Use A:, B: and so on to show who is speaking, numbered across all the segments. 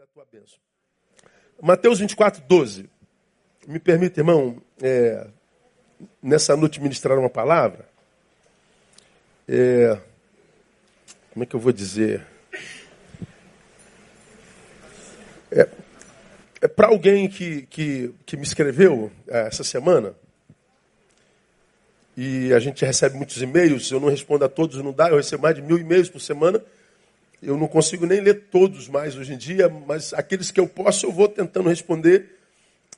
A: da tua bênção. Mateus 24, 12. Me permita, irmão, é, nessa noite ministrar uma palavra. É, como é que eu vou dizer? É, é para alguém que, que, que me escreveu é, essa semana, e a gente recebe muitos e-mails, eu não respondo a todos, não dá, eu recebo mais de mil e-mails por semana. Eu não consigo nem ler todos mais hoje em dia, mas aqueles que eu posso, eu vou tentando responder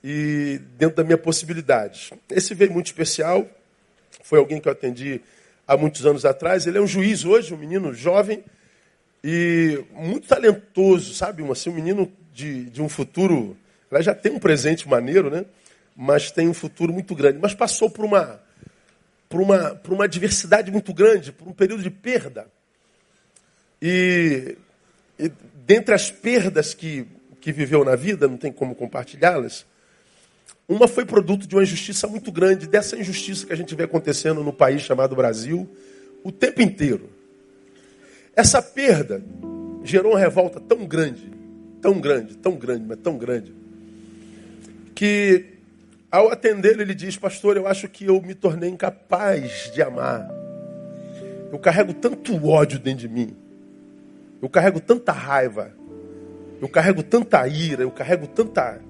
A: e dentro da minha possibilidade. Esse veio muito especial, foi alguém que eu atendi há muitos anos atrás. Ele é um juiz hoje, um menino jovem e muito talentoso, sabe? Um, assim, um menino de, de um futuro. Ela já tem um presente maneiro, né? Mas tem um futuro muito grande. Mas passou por uma, por uma, por uma diversidade muito grande, por um período de perda. E, e dentre as perdas que, que viveu na vida, não tem como compartilhá-las, uma foi produto de uma injustiça muito grande, dessa injustiça que a gente vê acontecendo no país chamado Brasil o tempo inteiro. Essa perda gerou uma revolta tão grande, tão grande, tão grande, mas tão grande, que ao atendê-lo ele diz: Pastor, eu acho que eu me tornei incapaz de amar. Eu carrego tanto ódio dentro de mim. Eu carrego tanta raiva, eu carrego tanta ira, eu carrego tanta,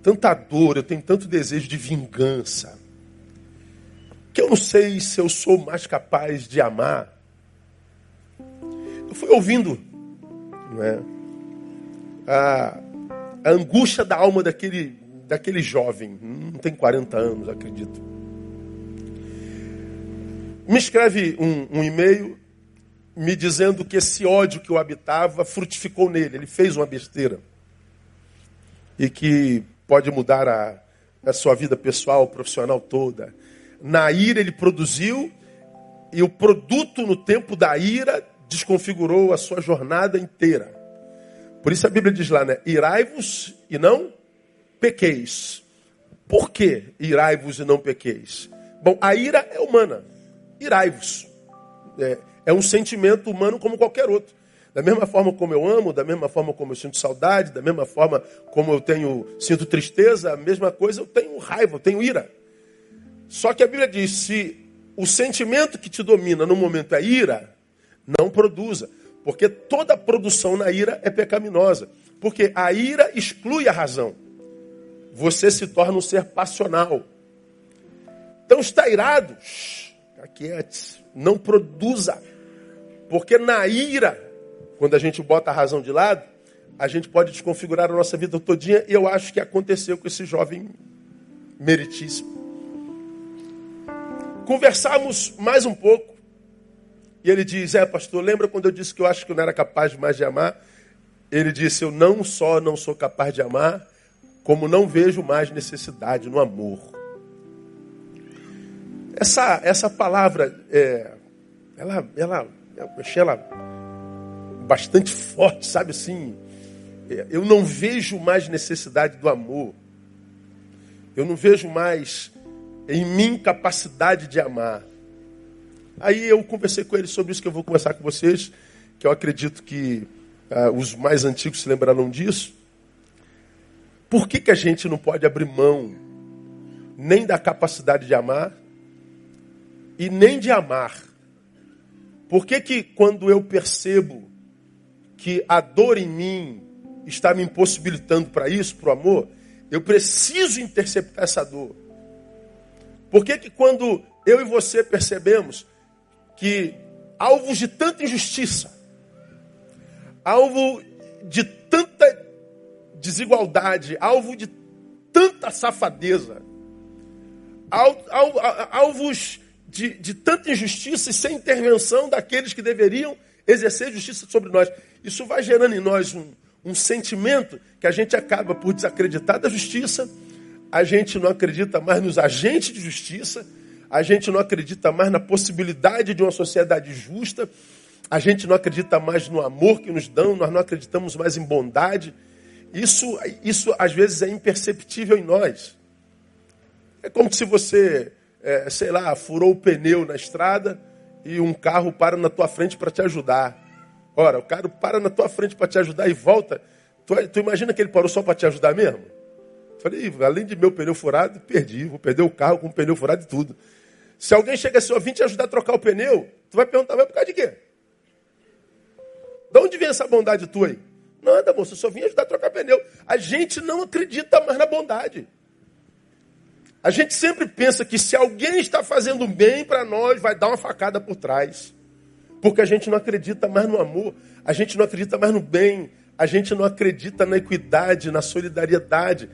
A: tanta dor, eu tenho tanto desejo de vingança, que eu não sei se eu sou mais capaz de amar. Eu fui ouvindo não é, a, a angústia da alma daquele, daquele jovem, não tem 40 anos, acredito. Me escreve um, um e-mail me dizendo que esse ódio que o habitava frutificou nele, ele fez uma besteira. E que pode mudar a, a sua vida pessoal, profissional toda. Na ira ele produziu, e o produto no tempo da ira desconfigurou a sua jornada inteira. Por isso a Bíblia diz lá, né? Irai-vos e não pequeis. Por que irai-vos e não pequeis? Bom, a ira é humana. Irai-vos. É, é um sentimento humano como qualquer outro. Da mesma forma como eu amo, da mesma forma como eu sinto saudade, da mesma forma como eu tenho sinto tristeza, a mesma coisa eu tenho raiva, eu tenho ira. Só que a Bíblia diz: se o sentimento que te domina no momento é ira, não produza, porque toda produção na ira é pecaminosa, porque a ira exclui a razão. Você se torna um ser passional. Então está irado, aqui antes, não produza. Porque na ira, quando a gente bota a razão de lado, a gente pode desconfigurar a nossa vida todinha, e eu acho que aconteceu com esse jovem meritíssimo. Conversamos mais um pouco, e ele diz: É, pastor, lembra quando eu disse que eu acho que eu não era capaz mais de amar? Ele disse: Eu não só não sou capaz de amar, como não vejo mais necessidade no amor. Essa, essa palavra, é, ela, ela eu achei ela bastante forte, sabe assim? É, eu não vejo mais necessidade do amor. Eu não vejo mais em mim capacidade de amar. Aí eu conversei com ele sobre isso que eu vou conversar com vocês, que eu acredito que ah, os mais antigos se lembrarão disso. Por que, que a gente não pode abrir mão nem da capacidade de amar e nem de amar? Por que, que quando eu percebo que a dor em mim está me impossibilitando para isso, para o amor, eu preciso interceptar essa dor? Por que, que quando eu e você percebemos que alvos de tanta injustiça, alvo de tanta desigualdade, alvo de tanta safadeza, alvos de, de tanta injustiça e sem intervenção daqueles que deveriam exercer justiça sobre nós. Isso vai gerando em nós um, um sentimento que a gente acaba por desacreditar da justiça, a gente não acredita mais nos agentes de justiça, a gente não acredita mais na possibilidade de uma sociedade justa, a gente não acredita mais no amor que nos dão, nós não acreditamos mais em bondade. Isso, isso às vezes é imperceptível em nós. É como se você é, sei lá, furou o pneu na estrada e um carro para na tua frente para te ajudar. Ora, o carro para na tua frente para te ajudar e volta. Tu, tu imagina que ele parou só para te ajudar mesmo? Falei, além de meu pneu furado, perdi. Vou perder o carro com o pneu furado e tudo. Se alguém chega assim, ó, vim te ajudar a trocar o pneu, tu vai perguntar, mas por causa de quê? De onde vem essa bondade tua aí? Nada, moço, eu só vim ajudar a trocar pneu. A gente não acredita mais na bondade. A gente sempre pensa que se alguém está fazendo bem para nós, vai dar uma facada por trás. Porque a gente não acredita mais no amor, a gente não acredita mais no bem, a gente não acredita na equidade, na solidariedade.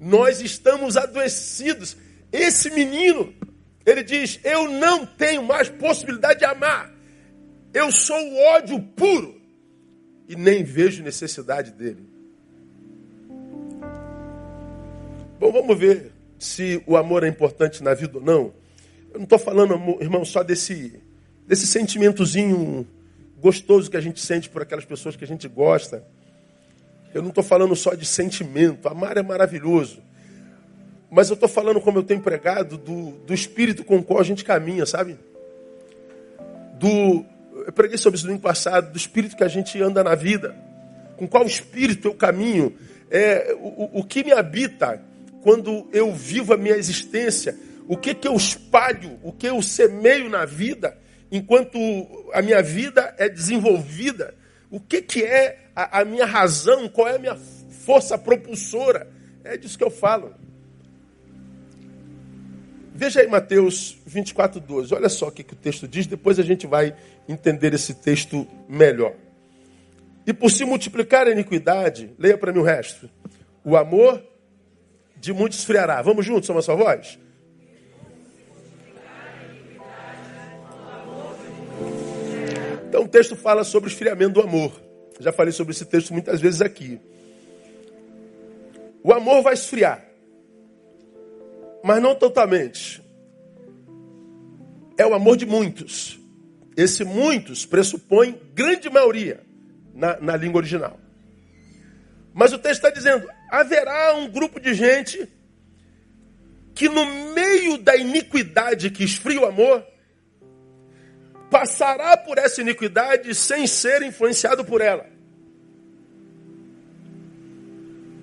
A: Nós estamos adoecidos. Esse menino, ele diz: Eu não tenho mais possibilidade de amar. Eu sou o ódio puro e nem vejo necessidade dele. Bom, vamos ver se o amor é importante na vida ou não. Eu não estou falando, irmão, só desse, desse sentimentozinho gostoso que a gente sente por aquelas pessoas que a gente gosta. Eu não estou falando só de sentimento. Amar é maravilhoso. Mas eu estou falando, como eu tenho pregado, do, do espírito com o qual a gente caminha, sabe? Do, eu preguei sobre isso no ano passado, do espírito que a gente anda na vida. Com qual espírito eu caminho. É, o, o que me habita quando eu vivo a minha existência. O que, que eu espalho, o que eu semeio na vida, enquanto a minha vida é desenvolvida. O que, que é a, a minha razão, qual é a minha força propulsora. É disso que eu falo. Veja aí Mateus 24, 12. Olha só o que, que o texto diz, depois a gente vai entender esse texto melhor. E por se multiplicar a iniquidade, leia para mim o resto. O amor de muitos esfriará. Vamos juntos, uma só voz? Então o texto fala sobre o esfriamento do amor. Já falei sobre esse texto muitas vezes aqui. O amor vai esfriar mas não totalmente. É o amor de muitos. Esse muitos pressupõe grande maioria na, na língua original. Mas o texto está dizendo: haverá um grupo de gente que, no meio da iniquidade que esfria o amor, passará por essa iniquidade sem ser influenciado por ela.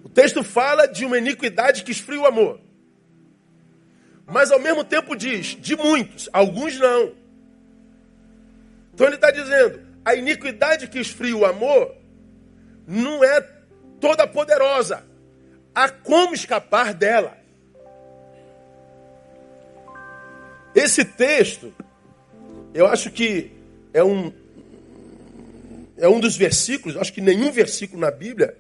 A: O texto fala de uma iniquidade que esfria o amor. Mas ao mesmo tempo diz, de muitos, alguns não. Então ele está dizendo, a iniquidade que esfria o amor não é toda poderosa. Há como escapar dela. Esse texto, eu acho que é um, é um dos versículos, acho que nenhum versículo na Bíblia,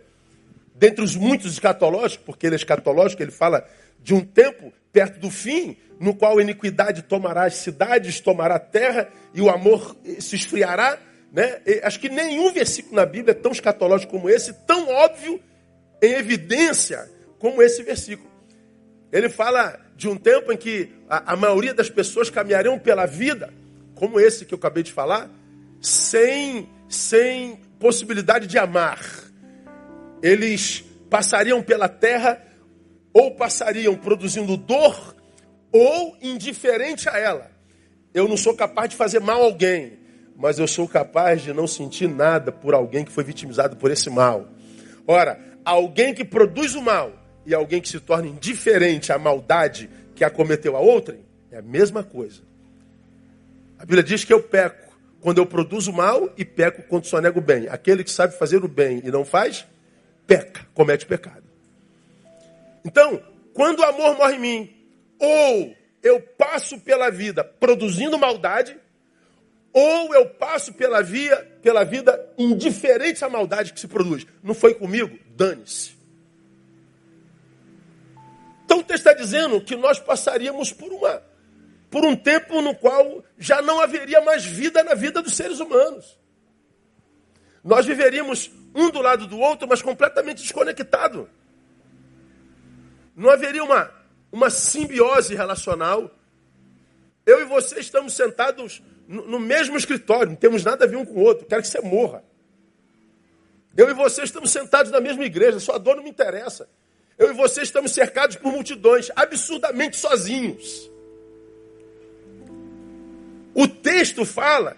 A: dentre os muitos escatológicos, porque ele é escatológico, ele fala de um tempo perto do fim, no qual a iniquidade tomará as cidades, tomará a terra e o amor se esfriará. Né? acho que nenhum versículo na Bíblia é tão escatológico como esse, tão óbvio, em evidência, como esse versículo. Ele fala de um tempo em que a, a maioria das pessoas caminhariam pela vida, como esse que eu acabei de falar, sem, sem possibilidade de amar. Eles passariam pela terra ou passariam produzindo dor ou indiferente a ela. Eu não sou capaz de fazer mal a alguém, mas eu sou capaz de não sentir nada por alguém que foi vitimizado por esse mal. Ora, alguém que produz o mal e alguém que se torna indiferente à maldade que acometeu a outrem, é a mesma coisa. A Bíblia diz que eu peco quando eu produzo o mal e peco quando só nego o bem. Aquele que sabe fazer o bem e não faz, peca, comete pecado. Então, quando o amor morre em mim, ou eu passo pela vida produzindo maldade, ou eu passo pela, via, pela vida indiferente à maldade que se produz. Não foi comigo? Dane-se. Então o texto está dizendo que nós passaríamos por, uma, por um tempo no qual já não haveria mais vida na vida dos seres humanos. Nós viveríamos um do lado do outro, mas completamente desconectado. Não haveria uma, uma simbiose relacional. Eu e você estamos sentados no, mesmo escritório, não temos nada a ver um com o outro. Quero que você morra. Eu e você estamos sentados na mesma igreja, sua dor não me interessa. Eu e você estamos cercados por multidões, absurdamente sozinhos. O texto fala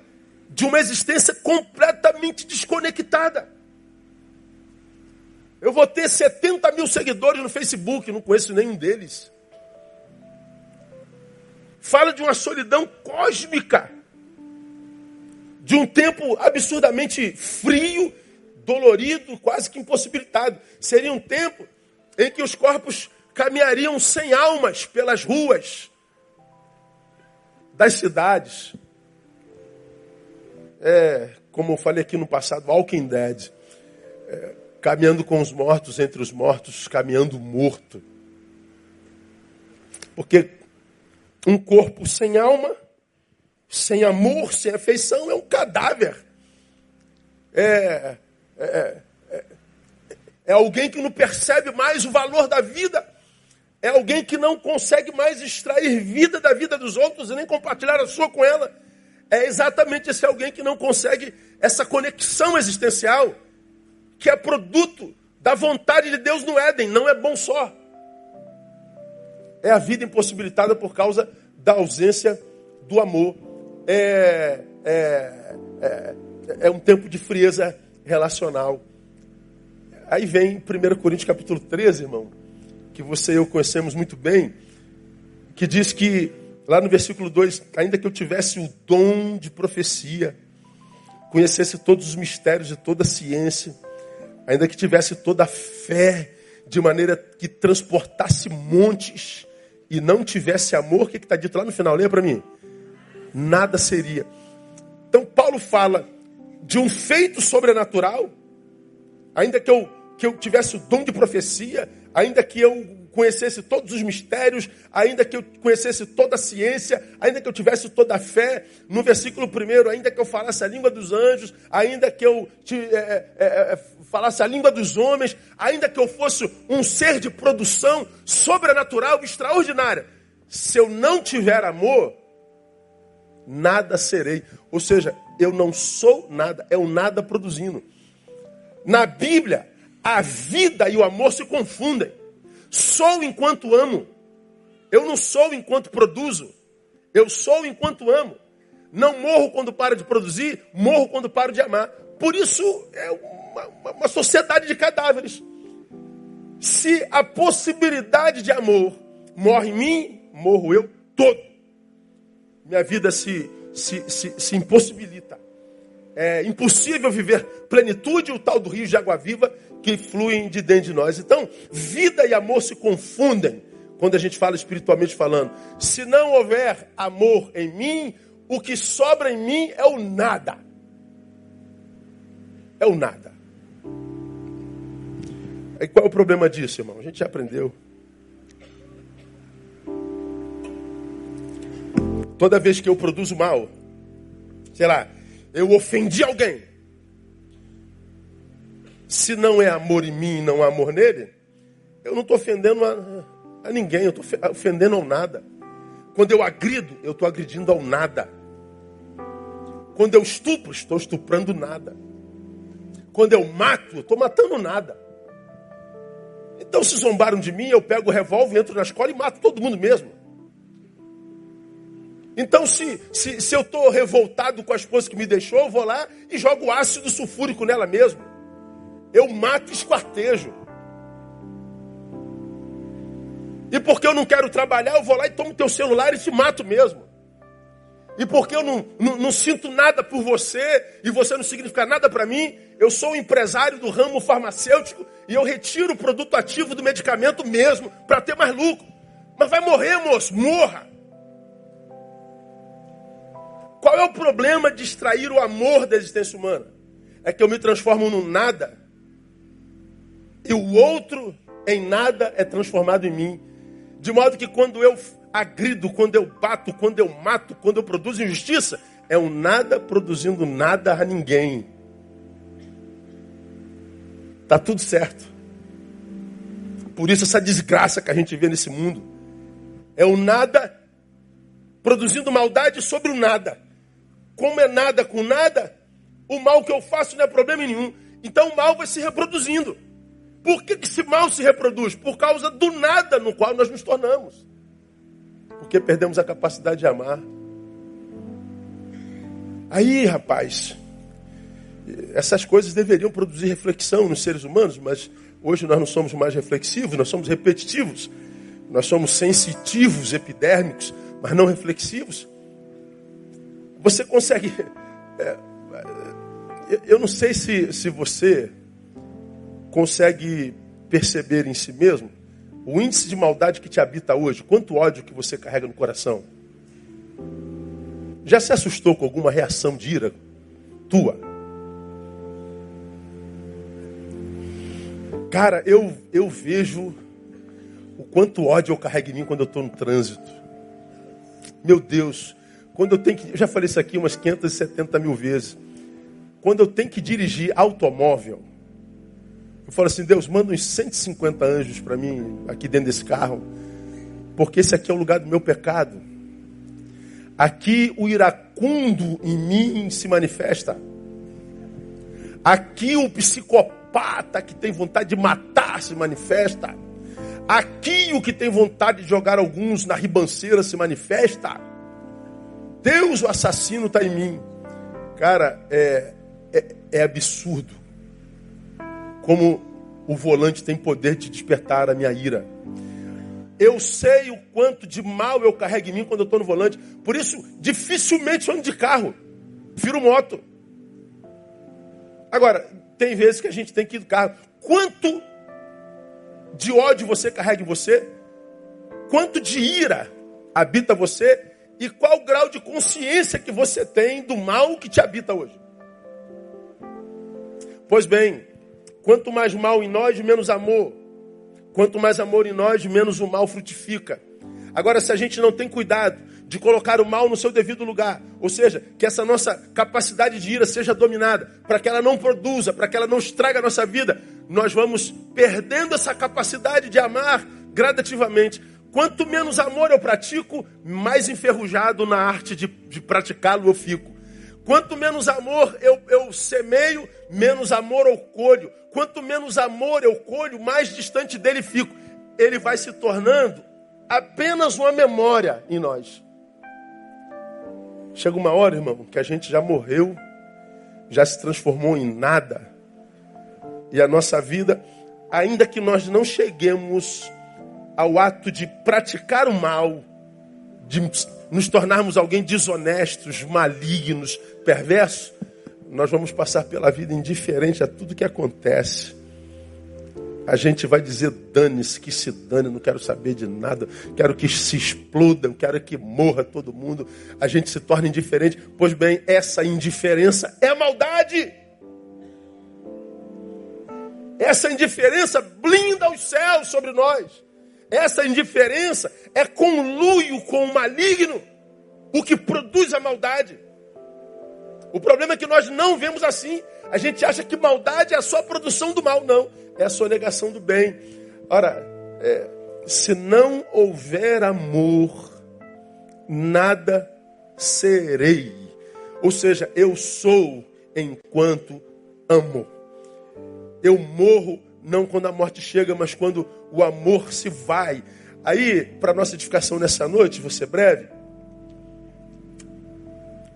A: de uma existência completamente desconectada. Eu vou ter 70 mil seguidores no Facebook, não conheço nenhum deles. Fala de uma solidão cósmica, de um tempo absurdamente frio, dolorido, quase que impossibilitado. Seria um tempo em que os corpos caminhariam sem almas pelas ruas das cidades. É, como eu falei aqui no passado, Walking Dead. É, caminhando com os mortos, entre os mortos, caminhando morto. Porque um corpo sem alma, sem amor, sem afeição, é um cadáver. É, é, é, é alguém que não percebe mais o valor da vida. É alguém que não consegue mais extrair vida da vida dos outros e nem compartilhar a sua com ela. É exatamente esse alguém que não consegue essa conexão existencial, que é produto da vontade de Deus no Éden. Não é bom só. É a vida impossibilitada por causa da ausência do amor. É, é, é, é um tempo de frieza relacional. Aí vem 1 Coríntios capítulo 13, irmão, que você e eu conhecemos muito bem, que diz que, lá no versículo 2, ainda que eu tivesse o dom de profecia, conhecesse todos os mistérios de toda a ciência, ainda que tivesse toda a fé, de maneira que transportasse montes, e não tivesse amor, o que está dito lá no final? Leia para mim. Nada seria. Então Paulo fala de um feito sobrenatural, ainda que eu, que eu tivesse o dom de profecia, ainda que eu conhecesse todos os mistérios, ainda que eu conhecesse toda a ciência, ainda que eu tivesse toda a fé, no versículo primeiro, ainda que eu falasse a língua dos anjos, ainda que eu te, é, é, é, é falasse a língua dos homens, ainda que eu fosse um ser de produção sobrenatural, extraordinária, se eu não tiver amor, nada serei. Ou seja, eu não sou nada, é o nada produzindo. Na Bíblia, a vida e o amor se confundem. Sou enquanto amo. Eu não sou enquanto produzo. Eu sou enquanto amo. Não morro quando paro de produzir, morro quando paro de amar. Por isso é uma, uma, sociedade de cadáveres. Se a possibilidade de amor morre em mim, morro eu todo. Minha vida se, se, se, se impossibilita. É impossível viver plenitude, o tal do rio de água viva que fluem de dentro de nós. Então, vida e amor se confundem quando a gente fala espiritualmente falando. Se não houver amor em mim, o que sobra em mim é o nada. É o nada. E qual é o problema disso, irmão? A gente já aprendeu. Toda vez que eu produzo mal, sei lá, eu ofendi alguém, se não é amor em mim e não há amor nele, eu não estou ofendendo a, a, ninguém, eu estou ofendendo ao nada. Quando eu agrido, eu estou agredindo ao nada. Quando eu estupro, estou estuprando nada. Quando eu mato, estou matando nada. Então, se zombaram de mim, eu pego o revólver, entro na escola e mato todo mundo mesmo. Então, se, se, se eu estou revoltado com a esposa que me deixou, eu vou lá e jogo ácido sulfúrico nela mesmo eu mato esquartejo. E porque eu não quero trabalhar, eu vou lá e tomo teu celular e te mato mesmo. E porque eu não, não, não sinto nada por você e você não significa nada para mim, eu sou um empresário do ramo farmacêutico e eu retiro o produto ativo do medicamento mesmo para ter mais lucro. Mas vai morrer, moço, morra. Qual é o problema de extrair o amor da existência humana? É que eu me transformo num nada e o outro em nada é transformado em mim. De modo que quando eu agrido, quando eu bato, quando eu mato, quando eu produzo injustiça, é um nada produzindo nada a ninguém. Tá tudo certo. Por isso essa desgraça que a gente vê nesse mundo. É o nada produzindo maldade sobre o nada. Como é nada com nada, o mal que eu faço não é problema nenhum. Então o mal vai se reproduzindo. Por que esse mal se reproduz? Por causa do nada no qual nós nos tornamos. Porque perdemos a capacidade de amar. Aí, rapaz, Essas coisas deveriam produzir reflexão nos seres humanos, mas hoje nós não somos mais reflexivos, nós somos repetitivos. Nós somos sensitivos, epidérmicos, mas não reflexivos. Você consegue. É, é, eu não sei se, se você consegue perceber em si mesmo o índice de maldade que te habita hoje, quanto ódio que você carrega no coração. Já se assustou com alguma reação de ira tua? Cara, eu, eu vejo o quanto ódio eu carrego em mim quando eu estou no trânsito. Meu Deus, quando eu tenho que. Eu já falei isso aqui umas 570 mil vezes. Quando eu tenho que dirigir automóvel, eu falo assim: Deus, manda uns 150 anjos para mim aqui dentro desse carro, porque esse aqui é o lugar do meu pecado. Aqui o iracundo em mim se manifesta. Aqui o psicopata que tem vontade de matar se manifesta. Aqui o que tem vontade de jogar alguns na ribanceira se manifesta. Deus, o assassino, está em mim. Cara, é, é, é absurdo como o volante tem poder de despertar a minha ira. Eu sei o quanto de mal eu carrego em mim quando eu estou no volante. Por isso, dificilmente ando de carro. Viro moto. Agora, tem vezes que a gente tem que ir do carro. Quanto de ódio você carrega em você? Quanto de ira habita você? E qual o grau de consciência que você tem do mal que te habita hoje? Pois bem, quanto mais mal em nós, menos amor. Quanto mais amor em nós, menos o mal frutifica. Agora, se a gente não tem cuidado de colocar o mal no seu devido lugar, ou seja, que essa nossa capacidade de ira seja dominada, para que ela não produza, para que ela não estrague a nossa vida, nós vamos perdendo essa capacidade de amar gradativamente. Quanto menos amor eu pratico, mais enferrujado na arte de, de praticá-lo eu fico. Quanto menos amor eu, eu semeio, menos amor eu colho. Quanto menos amor eu colho, mais distante dele fico. Ele vai se tornando apenas uma memória em nós. Chega uma hora, irmão, que a gente já morreu, já se transformou em nada. E a nossa vida, ainda que nós não cheguemos ao ato de praticar o mal, de nos tornarmos alguém desonestos, malignos, perversos, nós vamos passar pela vida indiferente a tudo que acontece. A gente vai dizer dane-se, que se dane, não quero saber de nada, quero que se explodam, quero que morra todo mundo. A gente se torna indiferente. Pois bem, essa indiferença é maldade. Essa indiferença blinda os céus sobre nós. Essa indiferença é conluio com o maligno, o que produz a maldade. O problema é que nós não vemos assim. A gente acha que maldade é só a produção do mal. Não, é a sonegação do bem. Ora, é, se não houver amor, nada serei. Ou seja, eu sou enquanto amo. Eu morro não quando a morte chega, mas quando o amor se vai. Aí, para nossa edificação nessa noite, ser breve.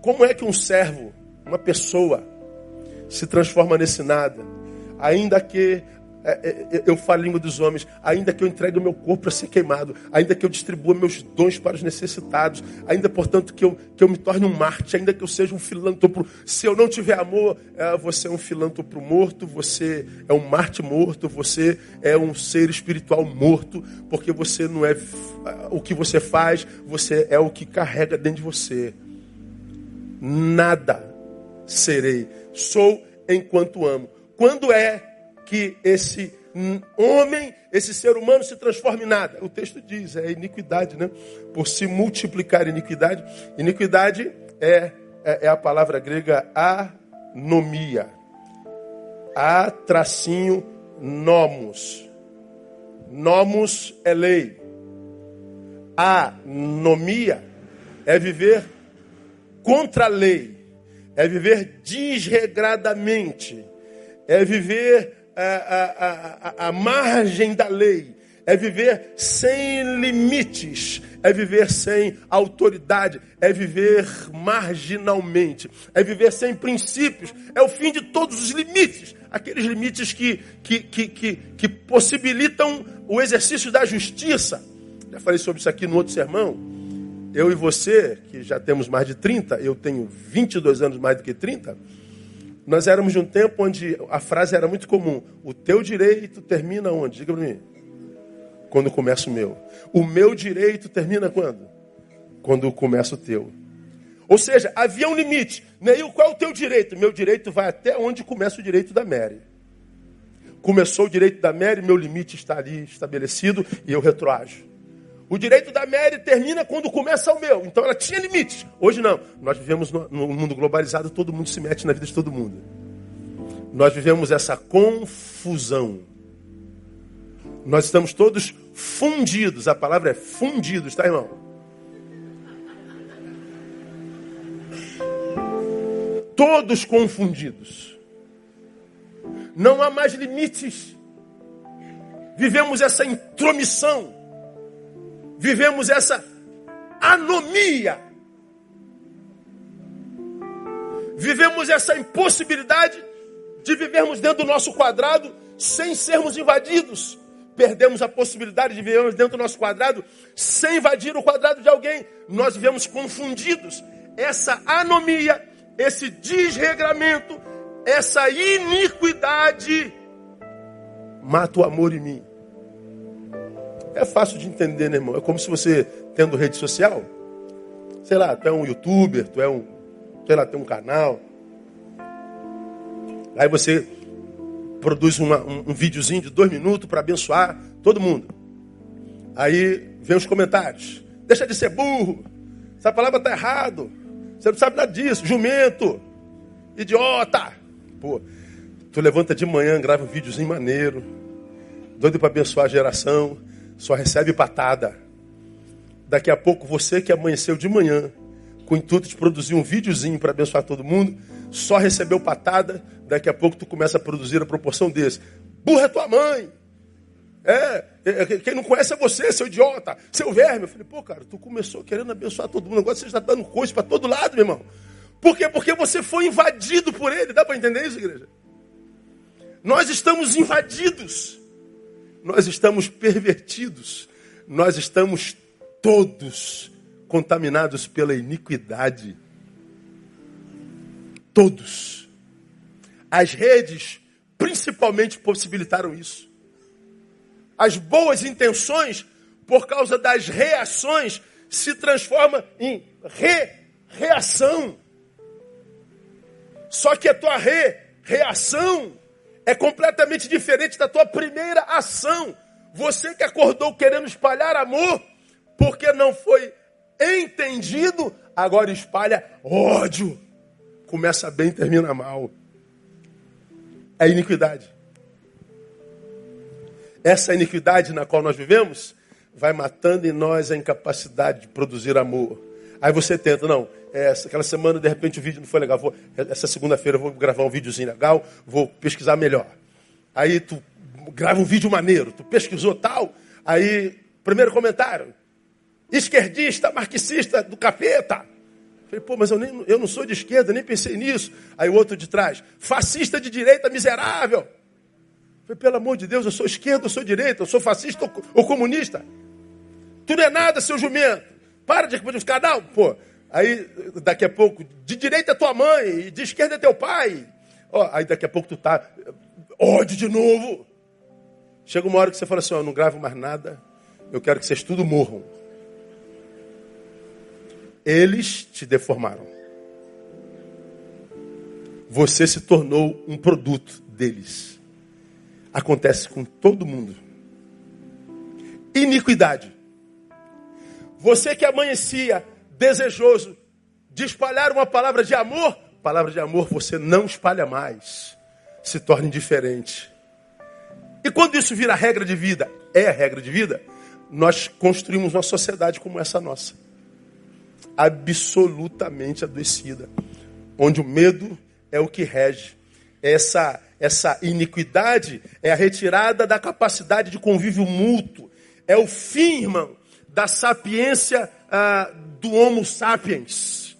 A: Como é que um servo, uma pessoa, se transforma nesse nada? Ainda que eu falo a língua dos homens, ainda que eu entregue o meu corpo para ser queimado, ainda que eu distribua meus dons para os necessitados, ainda, portanto, que eu, que eu me torne um Marte, ainda que eu seja um filântropo. Se eu não tiver amor, você é um filântropo morto, você é um Marte morto, você é um ser espiritual morto, porque você não é o que você faz, você é o que carrega dentro de você. Nada serei, sou enquanto amo. Quando é que esse homem, esse ser humano se transforme em nada. O texto diz, é iniquidade, né? Por se multiplicar iniquidade. Iniquidade é, é, é a palavra grega anomia. A tracinho nomos. Nomos é lei. Anomia é viver contra a lei. É viver desregradamente. É viver a, a, a, a margem da lei, é viver sem limites, é viver sem autoridade, é viver marginalmente, é viver sem princípios, é o fim de todos os limites, aqueles limites que, que, que, que, que possibilitam o exercício da justiça. Já falei sobre isso aqui no outro sermão. Eu e você, que já temos mais de 30, eu tenho 22 anos mais do que 30, nós éramos de um tempo onde a frase era muito comum: o teu direito termina onde? Diga para mim quando começa o meu. O meu direito termina quando? Quando começa o teu. Ou seja, havia um limite. Neil, qual é o teu direito? Meu direito vai até onde começa o direito da Mary. Começou o direito da Mary, meu limite está ali estabelecido e eu retroajo. O direito da Mary termina quando começa o meu. Então ela tinha limites. Hoje não. Nós vivemos no, no mundo globalizado, todo mundo se mete na vida de todo mundo. Nós vivemos essa confusão. Nós estamos todos fundidos. A palavra é fundidos, tá, irmão? Todos confundidos. Não há mais limites. Vivemos essa intromissão. Vivemos essa anomia. Vivemos essa impossibilidade de vivermos dentro do nosso quadrado sem sermos invadidos perdemos a possibilidade de vivermos dentro do nosso quadrado sem invadir o quadrado de alguém. Nós vivemos confundidos. Essa anomia, esse desregramento, essa iniquidade mata o amor em mim. É fácil de entender, né, irmão? É como se você, tendo rede social, sei lá, tu é um youtuber, tu é um, sei lá, tem um canal. Aí você produz uma, um, um videozinho de dois minutos para abençoar todo mundo. Aí vem os comentários. Deixa de ser burro. Essa palavra está errado. Você não sabe nada disso. Jumento. Idiota. Pô, tu levanta de manhã, grava um videozinho maneiro. Doido para abençoar a geração. Só recebe patada. Daqui a pouco você que amanheceu de manhã com o intuito de produzir um videozinho para abençoar todo mundo, só recebeu patada, daqui a pouco tu começa a produzir a proporção desse. Burra é tua mãe! É, é, é, quem não conhece é você, seu idiota, seu verme. Eu falei, pô, cara, tu começou querendo abençoar todo mundo, agora você está dando coisa para todo lado, meu irmão. Por quê? Porque você foi invadido por ele. Dá para entender isso, igreja? Nós estamos invadidos. Nós estamos pervertidos. Nós estamos todos contaminados pela iniquidade. Todos. As redes principalmente possibilitaram isso. As boas intenções, por causa das reações, se transformam em re reação. Só que a tua re reação é completamente diferente da tua primeira ação. Você que acordou querendo espalhar amor, porque não foi entendido, agora espalha ódio. Começa bem, termina mal. É iniquidade. Essa iniquidade na qual nós vivemos vai matando em nós a incapacidade de produzir amor. Aí você tenta, não, essa, aquela semana de repente o vídeo não foi legal. Vou, essa segunda-feira eu vou gravar um videozinho legal, vou pesquisar melhor. Aí tu grava um vídeo maneiro, tu pesquisou tal, aí, primeiro comentário, esquerdista, marxista do capeta. Falei, pô, mas eu, nem, eu não sou de esquerda, nem pensei nisso. Aí o outro de trás, fascista de direita miserável. Falei, pelo amor de Deus, eu sou esquerda, eu sou direita, eu sou fascista ou, ou comunista. Tu não é nada, seu jumento. Para de ficar, não, pô. Aí, daqui a pouco, de direita é tua mãe, de esquerda é teu pai. Ó, aí daqui a pouco tu tá ódio de novo. Chega uma hora que você fala assim, ó, não gravo mais nada, eu quero que vocês tudo morram. Eles te deformaram. Você se tornou um produto deles. Acontece com todo mundo. Iniquidade. Você que amanhecia desejoso de espalhar uma palavra de amor, palavra de amor você não espalha mais. Se torna indiferente. E quando isso vira regra de vida, é a regra de vida, nós construímos uma sociedade como essa nossa absolutamente adoecida, onde o medo é o que rege. Essa, essa iniquidade é a retirada da capacidade de convívio mútuo, É o fim, irmão, da sapiência ah, do Homo sapiens.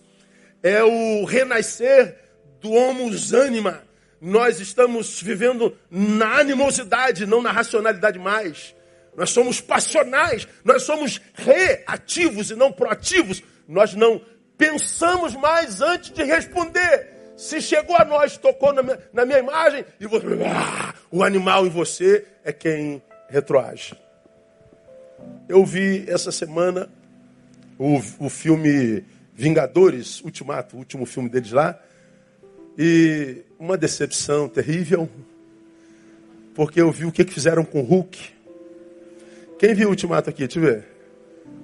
A: É o renascer do Homo anima. Nós estamos vivendo na animosidade, não na racionalidade mais. Nós somos passionais, nós somos reativos e não proativos. Nós não pensamos mais antes de responder. Se chegou a nós, tocou na minha, na minha imagem, e você, ah, o animal em você é quem retroage. Eu vi essa semana o, o filme Vingadores Ultimato, o último filme deles lá, e uma decepção terrível, porque eu vi o que, que fizeram com o Hulk. Quem viu o Ultimato aqui? Deixa eu ver.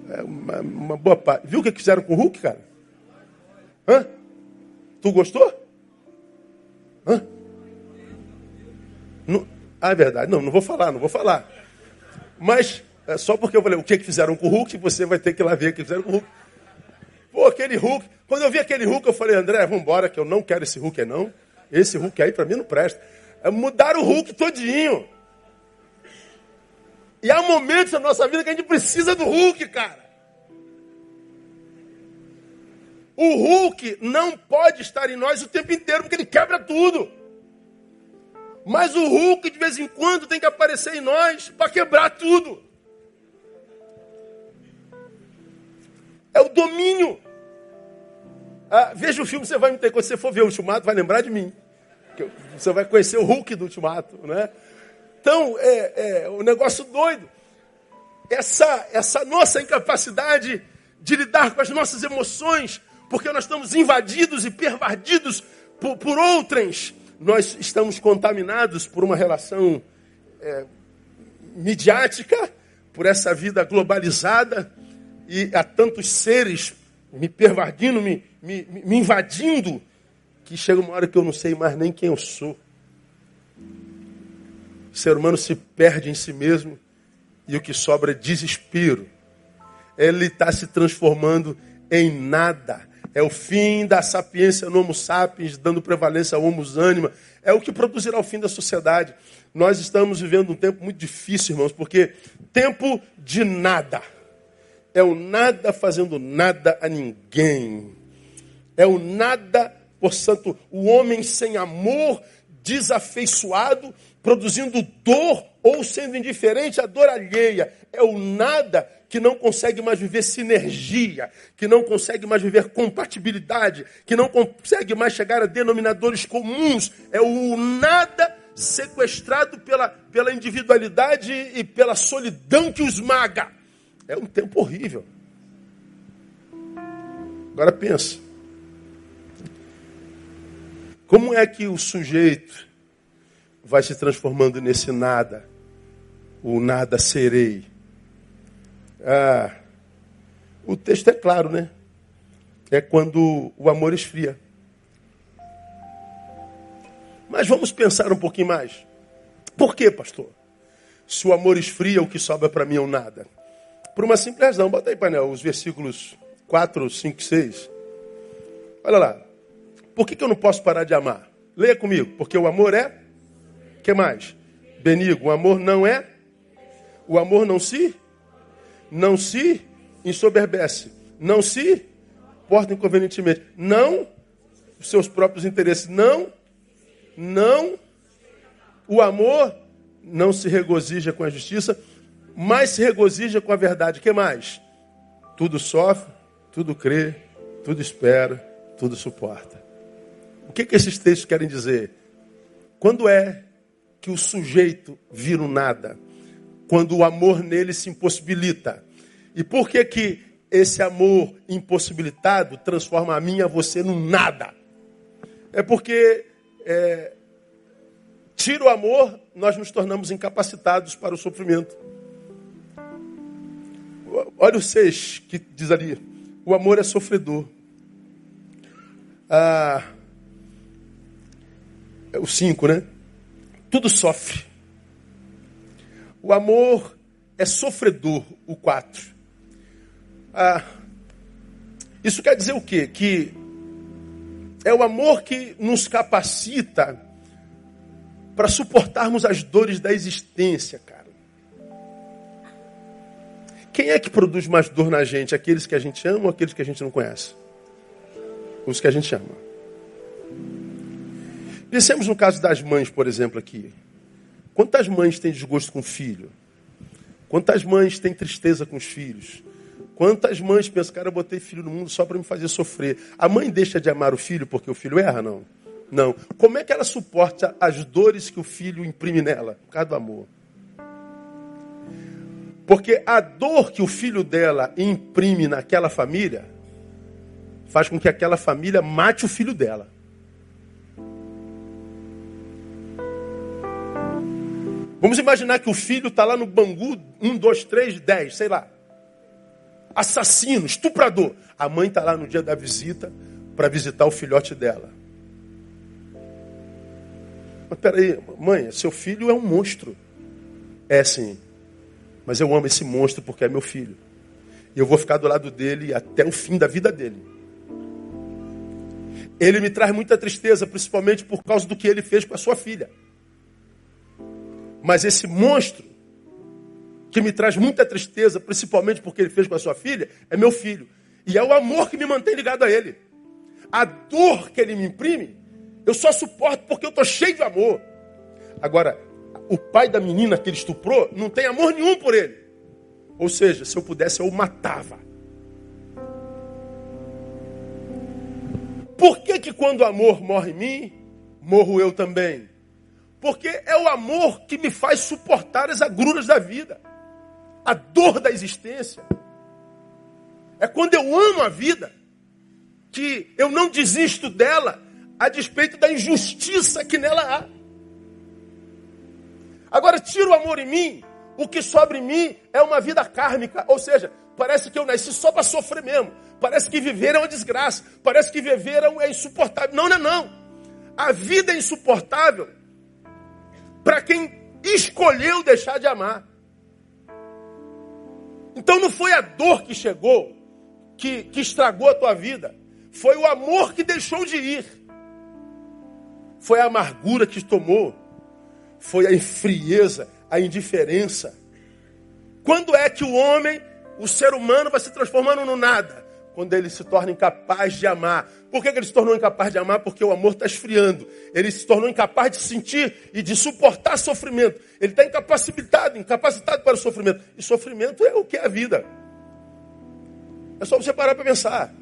A: É uma, uma boa parte. Viu o que, que fizeram com o Hulk, cara? Hã? Tu gostou? Hã? Não, ah, é verdade. Não, não vou falar, não vou falar. Mas, é só porque eu falei o que, que fizeram com o Hulk, você vai ter que ir lá ver o que fizeram com o Hulk. Pô, aquele Hulk. Quando eu vi aquele Hulk, eu falei, André, vamos embora, que eu não quero esse Hulk aí, não. Esse Hulk aí para mim não presta. É mudar o Hulk todinho. E há momentos na nossa vida que a gente precisa do Hulk, cara. O Hulk não pode estar em nós o tempo inteiro, porque ele quebra tudo. Mas o Hulk, de vez em quando, tem que aparecer em nós para quebrar tudo. É o domínio. Ah, veja o filme, você vai me ter. Quando você for ver o Ultimato, vai lembrar de mim. Você vai conhecer o Hulk do Ultimato, né? Então, é, é um negócio doido. Essa, essa nossa incapacidade de lidar com as nossas emoções porque nós estamos invadidos e pervadidos por, por outrens. Nós estamos contaminados por uma relação é, midiática, por essa vida globalizada, e há tantos seres me pervadindo, me, me, me invadindo, que chega uma hora que eu não sei mais nem quem eu sou. O ser humano se perde em si mesmo e o que sobra é desespero. Ele está se transformando em nada. É o fim da sapiência no Homo sapiens, dando prevalência ao Homo anima. É o que produzirá o fim da sociedade. Nós estamos vivendo um tempo muito difícil, irmãos, porque tempo de nada. É o nada fazendo nada a ninguém. É o nada, portanto, o homem sem amor, desafeiçoado, produzindo dor ou sendo indiferente à dor alheia. É o nada que não consegue mais viver sinergia, que não consegue mais viver compatibilidade, que não consegue mais chegar a denominadores comuns. É o nada sequestrado pela, pela individualidade e pela solidão que os maga. É um tempo horrível. Agora pensa. Como é que o sujeito vai se transformando nesse nada? O nada serei ah, o texto é claro, né? É quando o amor esfria. Mas vamos pensar um pouquinho mais. Por quê, pastor? Se o amor esfria, o que sobra para mim é um nada. Por uma simples razão. Bota aí, painel, os versículos 4, 5 6. Olha lá. Por que, que eu não posso parar de amar? Leia comigo. Porque o amor é. Que mais? Benigo. O amor não é. O amor não se não se ensoberbece, não se porta inconvenientemente, não os seus próprios interesses, não, não, o amor não se regozija com a justiça, mas se regozija com a verdade. que mais? Tudo sofre, tudo crê, tudo espera, tudo suporta. O que, que esses textos querem dizer? Quando é que o sujeito vira um nada? quando o amor nele se impossibilita. E por que que esse amor impossibilitado transforma a mim e a você num nada? É porque é, tira o amor, nós nos tornamos incapacitados para o sofrimento. Olha o 6 que diz ali: o amor é sofredor. Ah, é o 5, né? Tudo sofre. O amor é sofredor, o 4. Ah, isso quer dizer o quê? Que é o amor que nos capacita para suportarmos as dores da existência, cara. Quem é que produz mais dor na gente? Aqueles que a gente ama ou aqueles que a gente não conhece? Os que a gente ama. Pensemos no caso das mães, por exemplo, aqui. Quantas mães têm desgosto com o filho? Quantas mães têm tristeza com os filhos? Quantas mães pensam, cara, eu botei filho no mundo só para me fazer sofrer? A mãe deixa de amar o filho porque o filho erra? Não. Não. Como é que ela suporta as dores que o filho imprime nela? Por causa do amor. Porque a dor que o filho dela imprime naquela família faz com que aquela família mate o filho dela. Vamos imaginar que o filho está lá no Bangu, um, dois, três, dez, sei lá. Assassino, estuprador. A mãe está lá no dia da visita para visitar o filhote dela. Mas peraí, mãe, seu filho é um monstro. É sim. Mas eu amo esse monstro porque é meu filho. E eu vou ficar do lado dele até o fim da vida dele. Ele me traz muita tristeza, principalmente por causa do que ele fez com a sua filha. Mas esse monstro, que me traz muita tristeza, principalmente porque ele fez com a sua filha, é meu filho. E é o amor que me mantém ligado a ele. A dor que ele me imprime eu só suporto porque eu estou cheio de amor. Agora, o pai da menina que ele estuprou não tem amor nenhum por ele. Ou seja, se eu pudesse, eu o matava. Por que, que quando o amor morre em mim, morro eu também? Porque é o amor que me faz suportar as agruras da vida, a dor da existência. É quando eu amo a vida que eu não desisto dela a despeito da injustiça que nela há. Agora, tira o amor em mim, o que sobra em mim é uma vida kármica, ou seja, parece que eu nasci só para sofrer mesmo. Parece que viver é uma desgraça, parece que viver é insuportável. Não, não é não. A vida é insuportável para quem escolheu deixar de amar. Então não foi a dor que chegou que, que estragou a tua vida, foi o amor que deixou de ir. Foi a amargura que tomou. Foi a frieza, a indiferença. Quando é que o homem, o ser humano, vai se transformando no nada? Quando ele se torna incapaz de amar. Por que, que ele se tornou incapaz de amar? Porque o amor está esfriando. Ele se tornou incapaz de sentir e de suportar sofrimento. Ele está incapacitado, incapacitado para o sofrimento. E sofrimento é o que é a vida. É só você parar para pensar.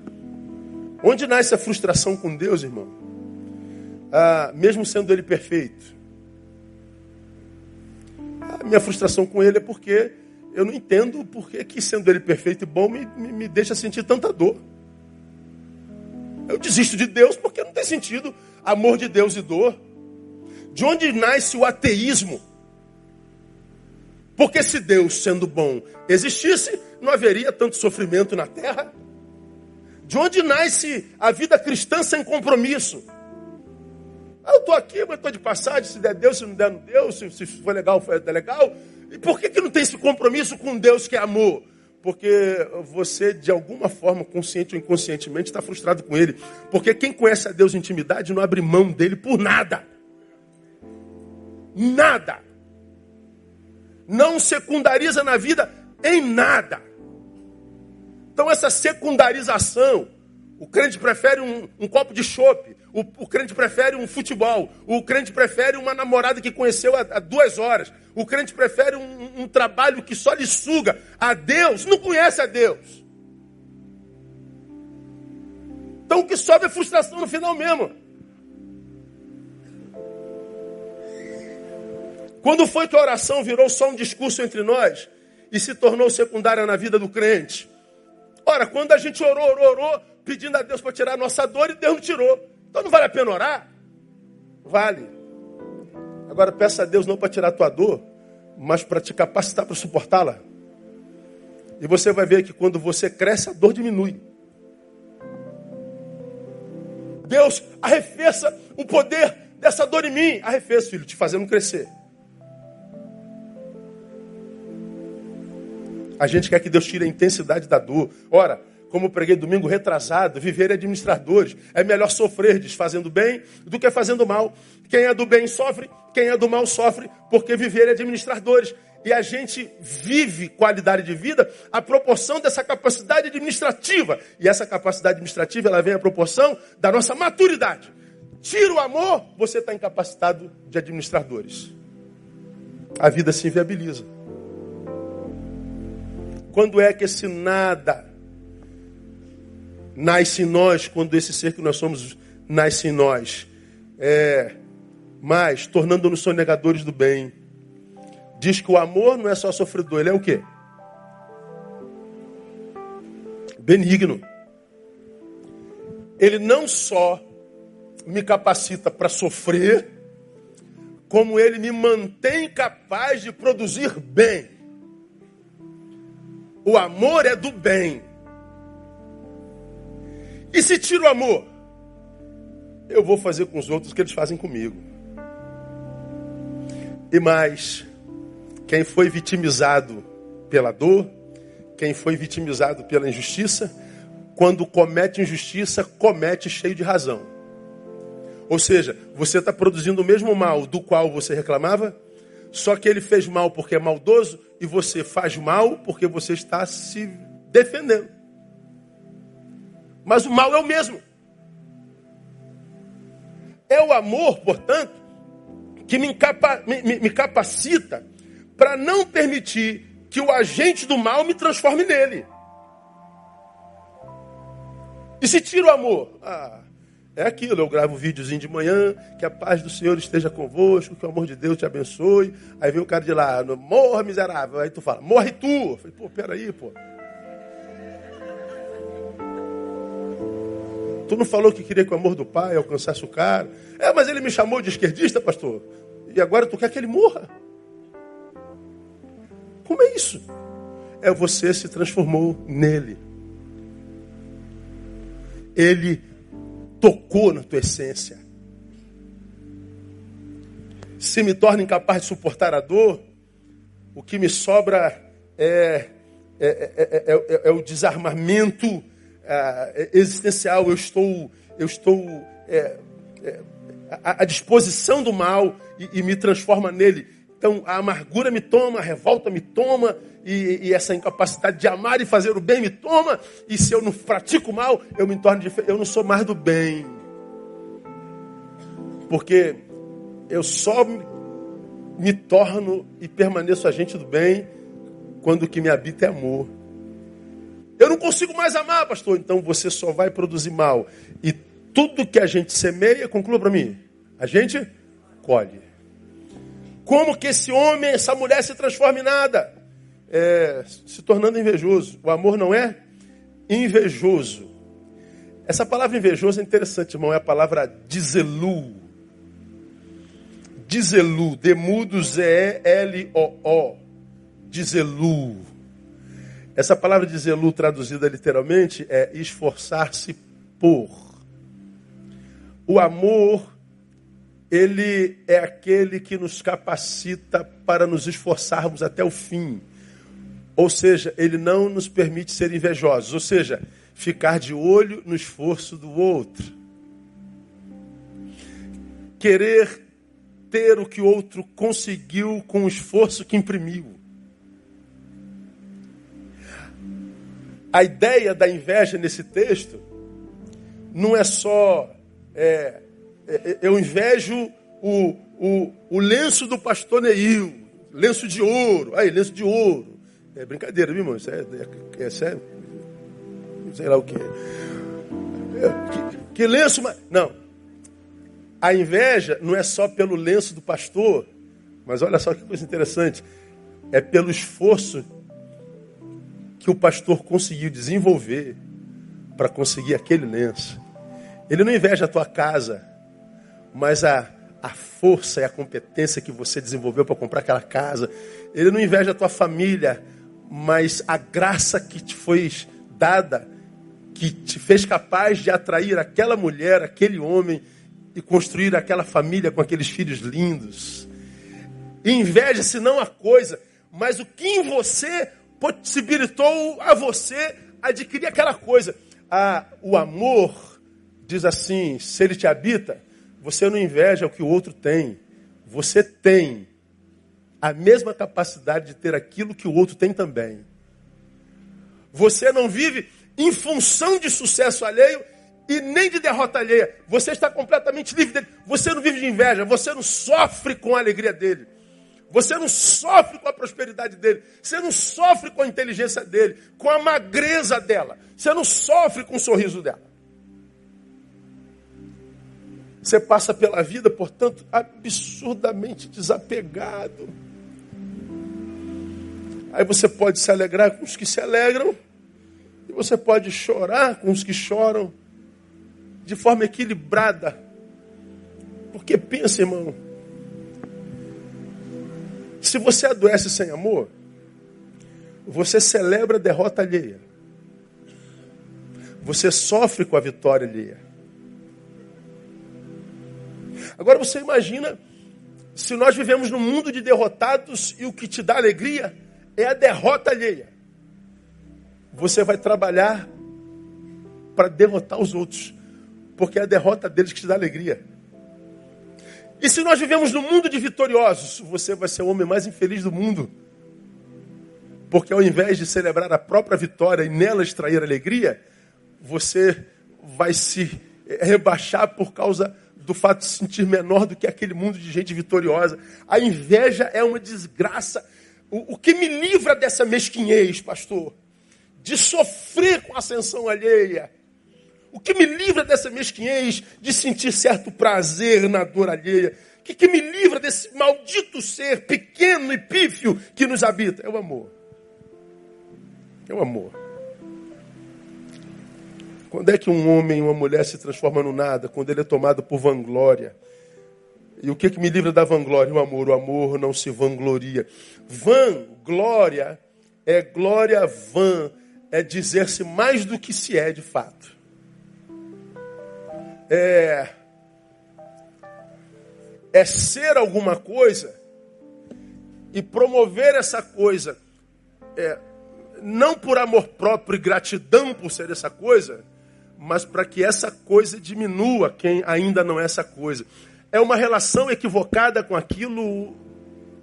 A: Onde nasce a frustração com Deus, irmão? ah, mesmo sendo ele perfeito. Minha frustração com ele é porque eu não entendo porque que sendo ele perfeito e bom me, me, me deixa sentir tanta dor. Eu desisto de Deus porque não tem sentido amor de Deus e dor. De onde nasce o ateísmo? Porque se Deus, sendo bom, existisse, não haveria tanto sofrimento na terra. De onde nasce a vida cristã sem compromisso? Ah, eu estou aqui, mas estou de passagem, se der Deus, se não der, não deu, se, se for legal, foi legal. E por que, que não tem esse compromisso com Deus que é amor? Porque você, de alguma forma, consciente ou inconscientemente, está frustrado com Ele. Porque quem conhece a Deus em intimidade não abre mão dele por nada. Nada. Não secundariza na vida em nada. Então, essa secundarização, o crente prefere um, um copo de chope, o, o, crente prefere um futebol. O crente prefere uma namorada que conheceu há, há duas horas. O crente prefere um, um trabalho que só lhe suga. A Deus não conhece a Deus. Então o que sobe é frustração no final mesmo. Quando foi que a oração virou só um discurso entre nós e se tornou secundária na vida do crente? Ora, quando a gente orou, orou, orou, pedindo a Deus para tirar a nossa dor e Deus não tirou. Então não vale a pena orar? Vale. Agora peça a Deus não para tirar a tua dor, mas para te capacitar para suportá-la. E você vai ver que quando você cresce, a dor diminui. Deus arrefeça o poder dessa dor em mim. Arrefeça, filho, te fazendo crescer. A gente quer que Deus tire a intensidade da dor. Ora, como preguei domingo retrasado, viver é administradores. É melhor sofrer desfazendo bem do que fazendo mal. Quem é do bem sofre, quem é do mal sofre, porque viver é administradores. E a gente vive qualidade de vida à proporção dessa capacidade administrativa. E essa capacidade administrativa ela vem à proporção da nossa maturidade. Tira o amor, você está incapacitado de administradores. A vida se inviabiliza. Quando é que esse nada nasce em nós, quando esse ser que nós somos nasce em nós? É, mas, tornando-nos sonegadores do bem. Diz que o amor não é só sofredor, ele é o quê? Benigno. Ele não só me capacita para sofrer, como ele me mantém capaz de produzir bem. O amor é do bem. E se tira o amor? Eu vou fazer com os outros o que eles fazem comigo. E mais, quem foi vitimizado pela dor, quem foi vitimizado pela injustiça, quando comete injustiça, comete cheio de razão. Ou seja, você está produzindo o mesmo mal do qual você reclamava, só que ele fez mal porque é maldoso e você faz mal porque você está se defendendo. Mas o mal é o mesmo. É o amor, portanto, que me, incapa, me, me, capacita para não permitir que o agente do mal me transforme nele. E se tira o amor? Ah, é aquilo, eu gravo um videozinho de manhã, que a paz do Senhor esteja convosco, que o amor de Deus te abençoe. Aí vem o cara de lá, morra miserável. Aí tu fala, morre tu. Eu falei, pô, peraí, pô. Tu não falou que queria que o amor do pai alcançasse o cara? É, mas ele me chamou de esquerdista, pastor. E agora tu quer que ele morra? Como é isso? É você se transformou nele. Ele tocou na tua essência. Se me torna incapaz de suportar a dor, o que me sobra é, é, é, é o desarmamento existencial. Eu estou, eu estou à disposição do mal e, e me transforma nele. Então a amargura me toma, a revolta me toma, e, e, essa incapacidade de amar e fazer o bem me toma, e se eu não pratico o mal, eu me torno diferente. Eu não sou mais do bem. Porque eu só me torno e permaneço agente do bem quando o que me habita é amor. Eu não consigo mais amar, pastor. Então você só vai produzir mal. E tudo que a gente semeia, conclua para mim, a gente colhe. Como que esse homem, essa mulher se transforma em nada? É, se tornando invejoso. O amor não é invejoso. Essa palavra invejoso é interessante, irmão. É a palavra dizelu. Dizelu. Demudo Z-E-L-O-O. Dizelu. Essa palavra dizelu, traduzida literalmente, é esforçar-se por. O amor ele é aquele que nos capacita para nos esforçarmos até o fim. Ou seja, ele não nos permite ser invejosos, ou seja, ficar de olho no esforço do outro. Querer ter o que o outro conseguiu com o esforço que imprimiu. A ideia da inveja nesse texto não é só é, é, é, eu invejo o, o, o lenço do pastor Neil, lenço de ouro. Aí, lenço de ouro. É brincadeira, viu, irmão? Isso é, é, é sei lá o que. Que, que lenço. Não. A inveja não é só pelo lenço do pastor, mas olha só que coisa interessante. É pelo esforço que o pastor conseguiu desenvolver para conseguir aquele lenço. Ele não inveja a tua casa, mas a, a força e a competência que você desenvolveu para comprar aquela casa. Ele não inveja a tua família, mas a graça que te foi dada, que te fez capaz de atrair aquela mulher, aquele homem e construir aquela família com aqueles filhos lindos. Inveja-se não a coisa, mas o que em você possibilitou a você adquirir aquela coisa. Ah, o amor, diz assim, se ele te habita, você não inveja o que o outro tem. Você tem a mesma capacidade de ter aquilo que o outro tem também. Você não vive em função de sucesso alheio e nem de derrota alheia. Você está completamente livre dele. Você não vive de inveja, você não sofre com a alegria dele. Você não sofre com a prosperidade dele. Você não sofre com a inteligência dele, com a magreza dela. Você não sofre com o sorriso dela. Você passa pela vida, portanto, absurdamente desapegado. Aí você pode se alegrar com os que se alegram, e você pode chorar com os que choram, de forma equilibrada. Porque pensa, irmão, se você adoece sem amor, você celebra a derrota alheia. Você sofre com a vitória alheia. Agora você imagina se nós vivemos num mundo de derrotados e o que te dá alegria é a derrota alheia. Você vai trabalhar para derrotar os outros, porque é a derrota deles que te dá alegria. E se nós vivemos num mundo de vitoriosos, você vai ser o homem mais infeliz do mundo. Porque ao invés de celebrar a própria vitória e nela extrair alegria, você vai se rebaixar por causa do fato de se sentir menor do que aquele mundo de gente vitoriosa. A inveja é uma desgraça. O, o que me livra dessa mesquinhez, pastor? De sofrer com a ascensão alheia o que me livra dessa mesquinhez de sentir certo prazer na dor alheia? O que, que me livra desse maldito ser pequeno e pífio que nos habita? É o amor. É o amor. Quando é que um homem e uma mulher se transformam no nada? Quando ele é tomado por vanglória. E o que, que me livra da vanglória? O amor. O amor não se vangloria. Vanglória é glória vã, é dizer-se mais do que se é de fato é, é ser alguma coisa e promover essa coisa, é, não por amor próprio e gratidão por ser essa coisa, mas para que essa coisa diminua quem ainda não é essa coisa. É uma relação equivocada com aquilo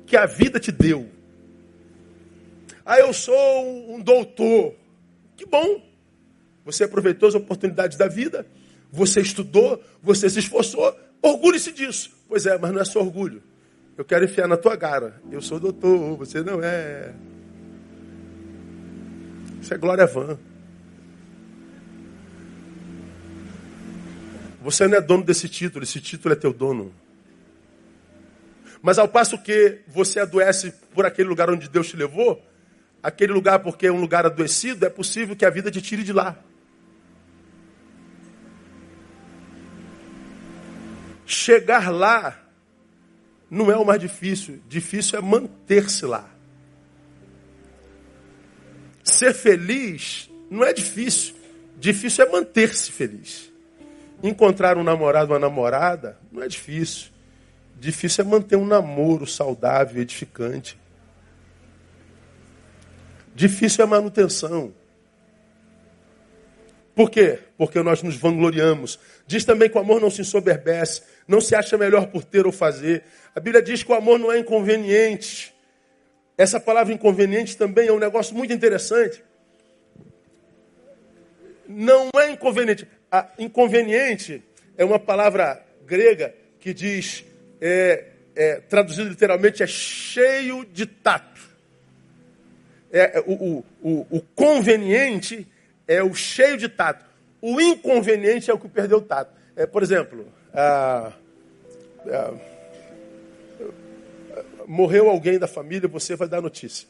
A: que a vida te deu. Ah, eu sou um doutor. Que bom. Você aproveitou as oportunidades da vida você estudou, você se esforçou, orgulhe-se disso. Pois é, mas não é só orgulho. Eu quero enfiar na tua cara. Eu sou doutor, você não é. Isso é glória vã. Você não é dono desse título, esse título é teu dono. Mas ao passo que você adoece por aquele lugar onde Deus te levou, aquele lugar porque é um lugar adoecido, é possível que a vida te tire de lá. Chegar lá não é o mais difícil, difícil é manter-se lá. Ser feliz não é difícil, difícil é manter-se feliz. Encontrar um namorado, uma namorada, não é difícil. Difícil é manter um namoro saudável, edificante. Difícil é manutenção. Por quê? Porque nós nos vangloriamos. Diz também que o amor não se ensoberbece, não se acha melhor por ter ou fazer. A Bíblia diz que o amor não é inconveniente. Essa palavra inconveniente também é um negócio muito interessante. Não é inconveniente. A inconveniente é uma palavra grega que diz, é, é, traduzido literalmente, é cheio de tato. É, é o, o, o, o conveniente é o cheio de tato. O inconveniente é o que perdeu o tato. É, por exemplo, ah, morreu alguém da família, você vai dar notícia.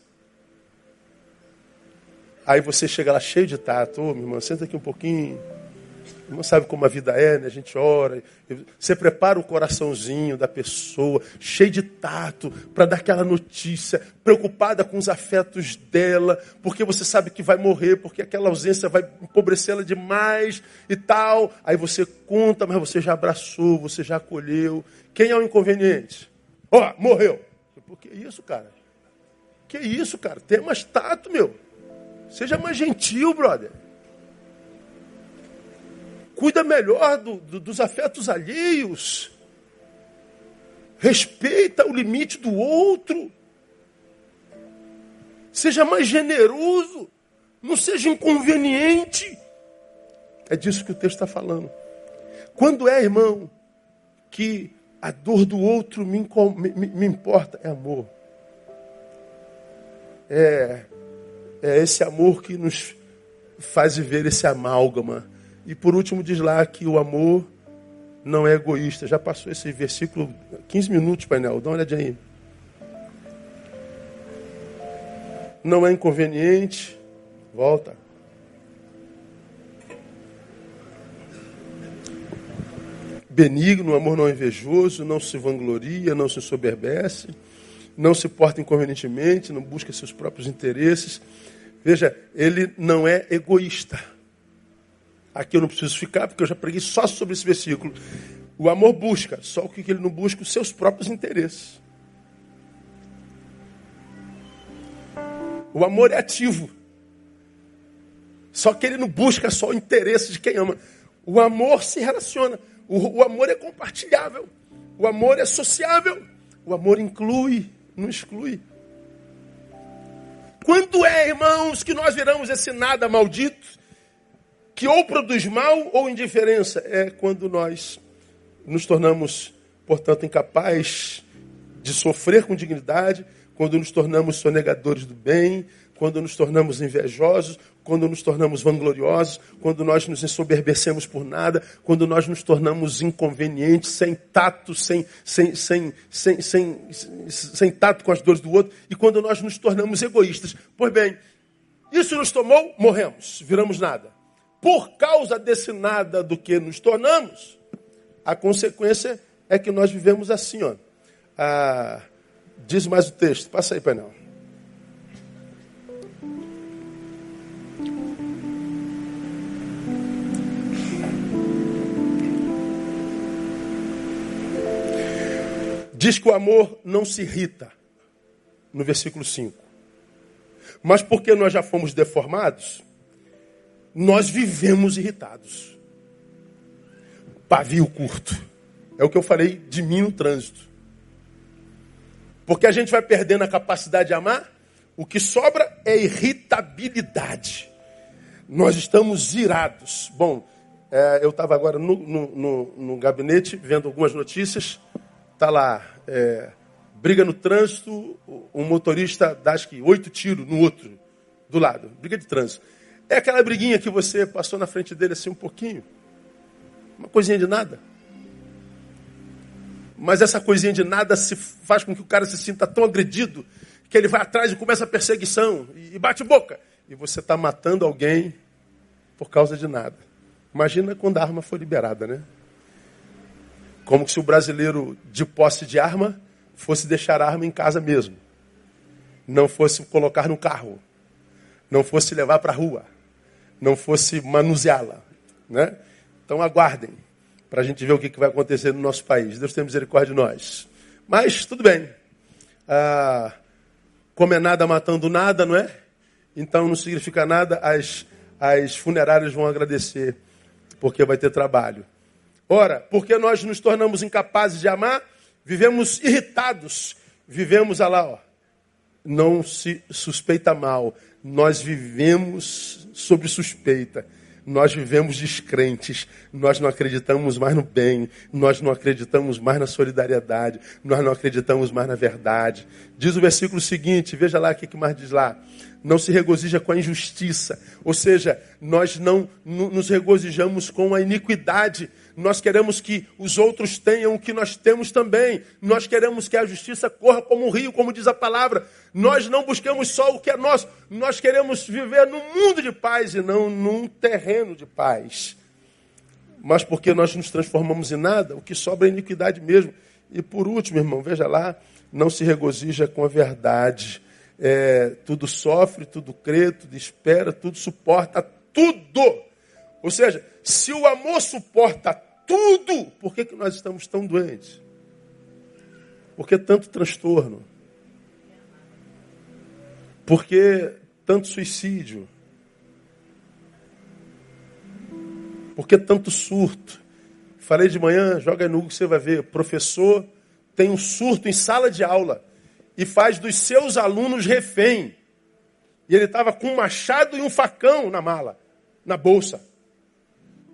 A: Aí você chega lá cheio de tato, ô oh, senta aqui um pouquinho. Não sabe como a vida é, né? A gente ora. Você prepara o coraçãozinho da pessoa, cheio de tato, para dar aquela notícia, preocupada com os afetos dela, porque você sabe que vai morrer, porque aquela ausência vai empobrecê-la demais e tal. Aí você conta, mas você já abraçou, você já acolheu. Quem é o inconveniente? Ó, oh, morreu. Por que isso, cara? Que isso, cara? Tem mais tato, meu. Seja mais gentil, brother. Cuida melhor do, do, dos afetos alheios. Respeita o limite do outro. Seja mais generoso. Não seja inconveniente. É disso que o texto está falando. Quando é, irmão, que a dor do outro me, me, me importa, é amor. É, é esse amor que nos faz viver esse amálgama. E por último, diz lá que o amor não é egoísta. Já passou esse versículo 15 minutos, painel. Dá uma olhadinha aí. Não é inconveniente. Volta. benigno, amor não é invejoso, não se vangloria, não se soberbece, não se porta inconvenientemente, não busca seus próprios interesses. Veja, ele não é egoísta. Aqui eu não preciso ficar, porque eu já preguei só sobre esse versículo. O amor busca, só o que ele não busca, os seus próprios interesses. O amor é ativo. Só que ele não busca só o interesse de quem ama. O amor se relaciona. O, o amor é compartilhável. O amor é sociável. O amor inclui, não exclui. Quando é, irmãos, que nós viramos esse nada maldito, que ou produz mal ou indiferença? É quando nós nos tornamos, portanto, incapazes de sofrer com dignidade, quando nos tornamos sonegadores do bem, quando nos tornamos invejosos, quando nos tornamos vangloriosos, quando nós nos ensoberbecemos por nada, quando nós nos tornamos inconvenientes, sem tato, sem, sem, sem, sem, sem, sem tato com as dores do outro, e quando nós nos tornamos egoístas. Pois bem, isso nos tomou, morremos, viramos nada. Por causa desse nada do que nos tornamos, a consequência é que nós vivemos assim, ó. Ah, diz mais o texto, passa aí, painel. Diz que o amor não se irrita, no versículo 5. Mas porque nós já fomos deformados, nós vivemos irritados. Pavio curto. É o que eu falei de mim no trânsito. Porque a gente vai perdendo a capacidade de amar, o que sobra é irritabilidade. Nós estamos irados. Bom, é, eu estava agora no, no, no, no gabinete vendo algumas notícias Está lá, é, briga no trânsito, um motorista dá acho que oito tiros no outro, do lado. Briga de trânsito. É aquela briguinha que você passou na frente dele assim um pouquinho. Uma coisinha de nada. Mas essa coisinha de nada se faz com que o cara se sinta tão agredido que ele vai atrás e começa a perseguição e bate boca. E você está matando alguém por causa de nada. Imagina quando a arma for liberada, né? Como se o brasileiro de posse de arma fosse deixar a arma em casa mesmo. Não fosse colocar no carro. Não fosse levar para a rua. Não fosse manuseá-la. Né? Então aguardem para a gente ver o que, vai acontecer no nosso país. Deus tem misericórdia de nós. Mas tudo bem. Ah, como é nada matando nada, não é? Então não significa nada. As, as funerárias vão agradecer, porque vai ter trabalho. Ora, porque nós nos tornamos incapazes de amar, vivemos irritados, vivemos ah lá, ó, não se suspeita mal, nós vivemos sob suspeita. Nós vivemos descrentes, nós não acreditamos mais no bem, nós não acreditamos mais na solidariedade, nós não acreditamos mais na verdade. Diz o versículo seguinte, veja lá o que mais diz lá não se regozija com a injustiça. Ou seja, nós não nos regozijamos com a iniquidade. Nós queremos que os outros tenham o que nós temos também. Nós queremos que a justiça corra como um rio, como diz a palavra. Nós não buscamos só o que é nosso. Nós queremos viver num mundo de paz e não num terreno de paz. Mas porque nós nos transformamos em nada, o que sobra é iniquidade mesmo. E por último, irmão, veja lá, não se regozija com a verdade é, tudo sofre, tudo crê, tudo espera, tudo suporta, tudo. Ou seja, se o amor suporta tudo, por que, que nós estamos tão doentes? Por que tanto transtorno? Por que tanto suicídio? Por que tanto surto? Falei de manhã, joga no Google, você vai ver. Professor tem um surto em sala de aula e faz dos seus alunos refém. E ele estava com um machado e um facão na mala, na bolsa.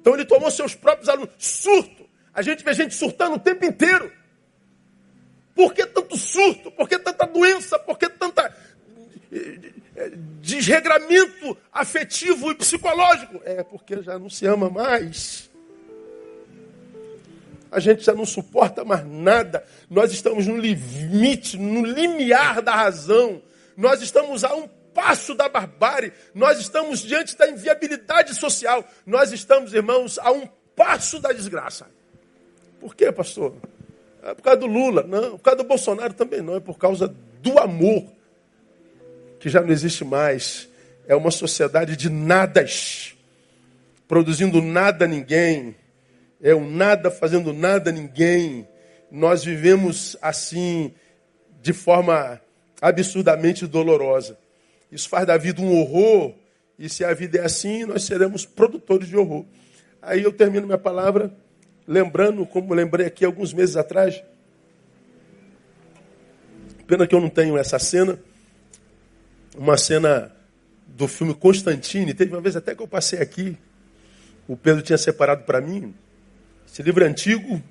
A: Então ele tomou seus próprios alunos. Surto. A gente vê gente surtando o tempo inteiro. Por que tanto surto? Por que tanta doença? Por que tanta eh, eh, desregramento afetivo e psicológico? É porque já não se ama mais. A gente já não suporta mais nada. Nós estamos no limite, no limiar da razão. Nós estamos a um passo da barbárie. Nós estamos diante da inviabilidade social. Nós estamos, irmãos, a um passo da desgraça. Por quê, pastor? É por causa do Lula, não. Por causa do Bolsonaro também não. É por causa do amor, que já não existe mais. É uma sociedade de nadas, produzindo nada a ninguém. É um nada fazendo nada a ninguém. Nós vivemos assim, de forma absurdamente dolorosa. Isso faz da vida um horror. E se a vida é assim, nós seremos produtores de horror. Aí eu termino minha palavra lembrando, como lembrei aqui alguns meses atrás, pena que eu não tenho essa cena, uma cena do filme Constantine, teve uma vez até que eu passei aqui, o Pedro tinha separado para mim, esse livro é antigo,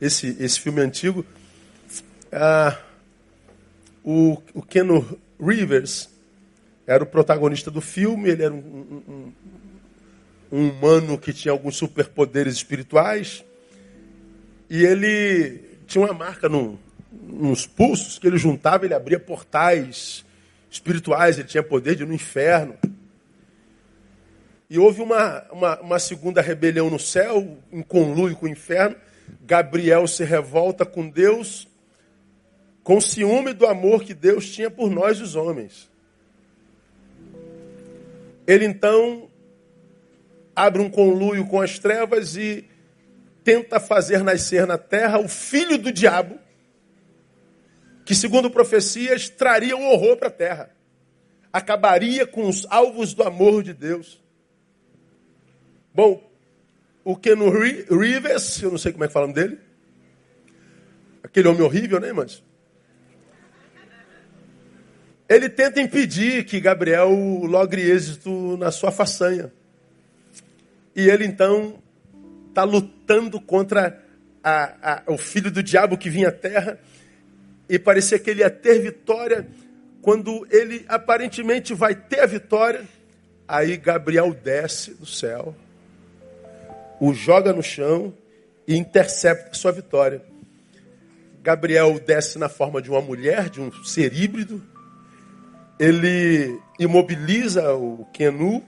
A: esse, esse filme é antigo, ah, o, o Keno Rivers era o protagonista do filme, ele era um, um, um humano que tinha alguns superpoderes espirituais, e ele tinha uma marca no, nos pulsos que ele juntava, ele abria portais espirituais, ele tinha poder de ir no inferno. E houve uma, uma, uma, segunda rebelião no céu, em conluio com o inferno. Gabriel se revolta com Deus, com ciúme do amor que Deus tinha por nós, os homens. Ele então abre um conluio com as trevas e tenta fazer nascer na terra o filho do diabo, que, segundo profecias, traria o horror para a terra. Acabaria com os alvos do amor de Deus. Bom, o Kenu Rivers, eu não sei como é que falam dele. Aquele homem horrível, né, irmãs? Ele tenta impedir que Gabriel logre êxito na sua façanha. E ele então está lutando contra a, a, o filho do diabo que vinha à terra e parecia que ele ia ter vitória. Quando ele aparentemente vai ter a vitória, aí Gabriel desce do céu, o joga no chão e intercepta sua vitória. Gabriel desce na forma de uma mulher, de um ser híbrido. Ele imobiliza o Kenu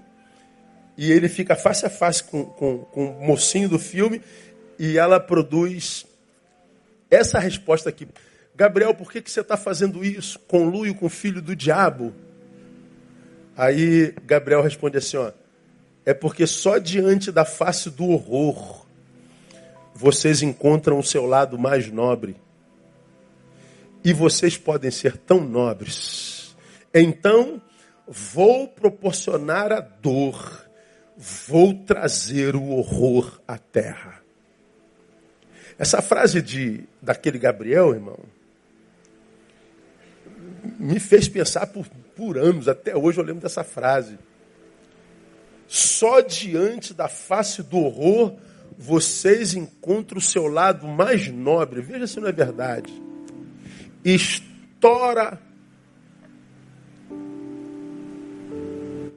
A: e ele fica face a face com, com, com o mocinho do filme e ela produz essa resposta aqui. Gabriel, por que, que você está fazendo isso? Conluio com o filho do diabo. Aí Gabriel responde assim: ó, é porque só diante da face do horror vocês encontram o seu lado mais nobre. E vocês podem ser tão nobres. Então, vou proporcionar a dor vou trazer o horror à terra. Essa frase de daquele Gabriel, irmão, me fez pensar por, por anos, até hoje eu lembro dessa frase. Só diante da face do horror vocês encontram o seu lado mais nobre. Veja se não é verdade. Estoura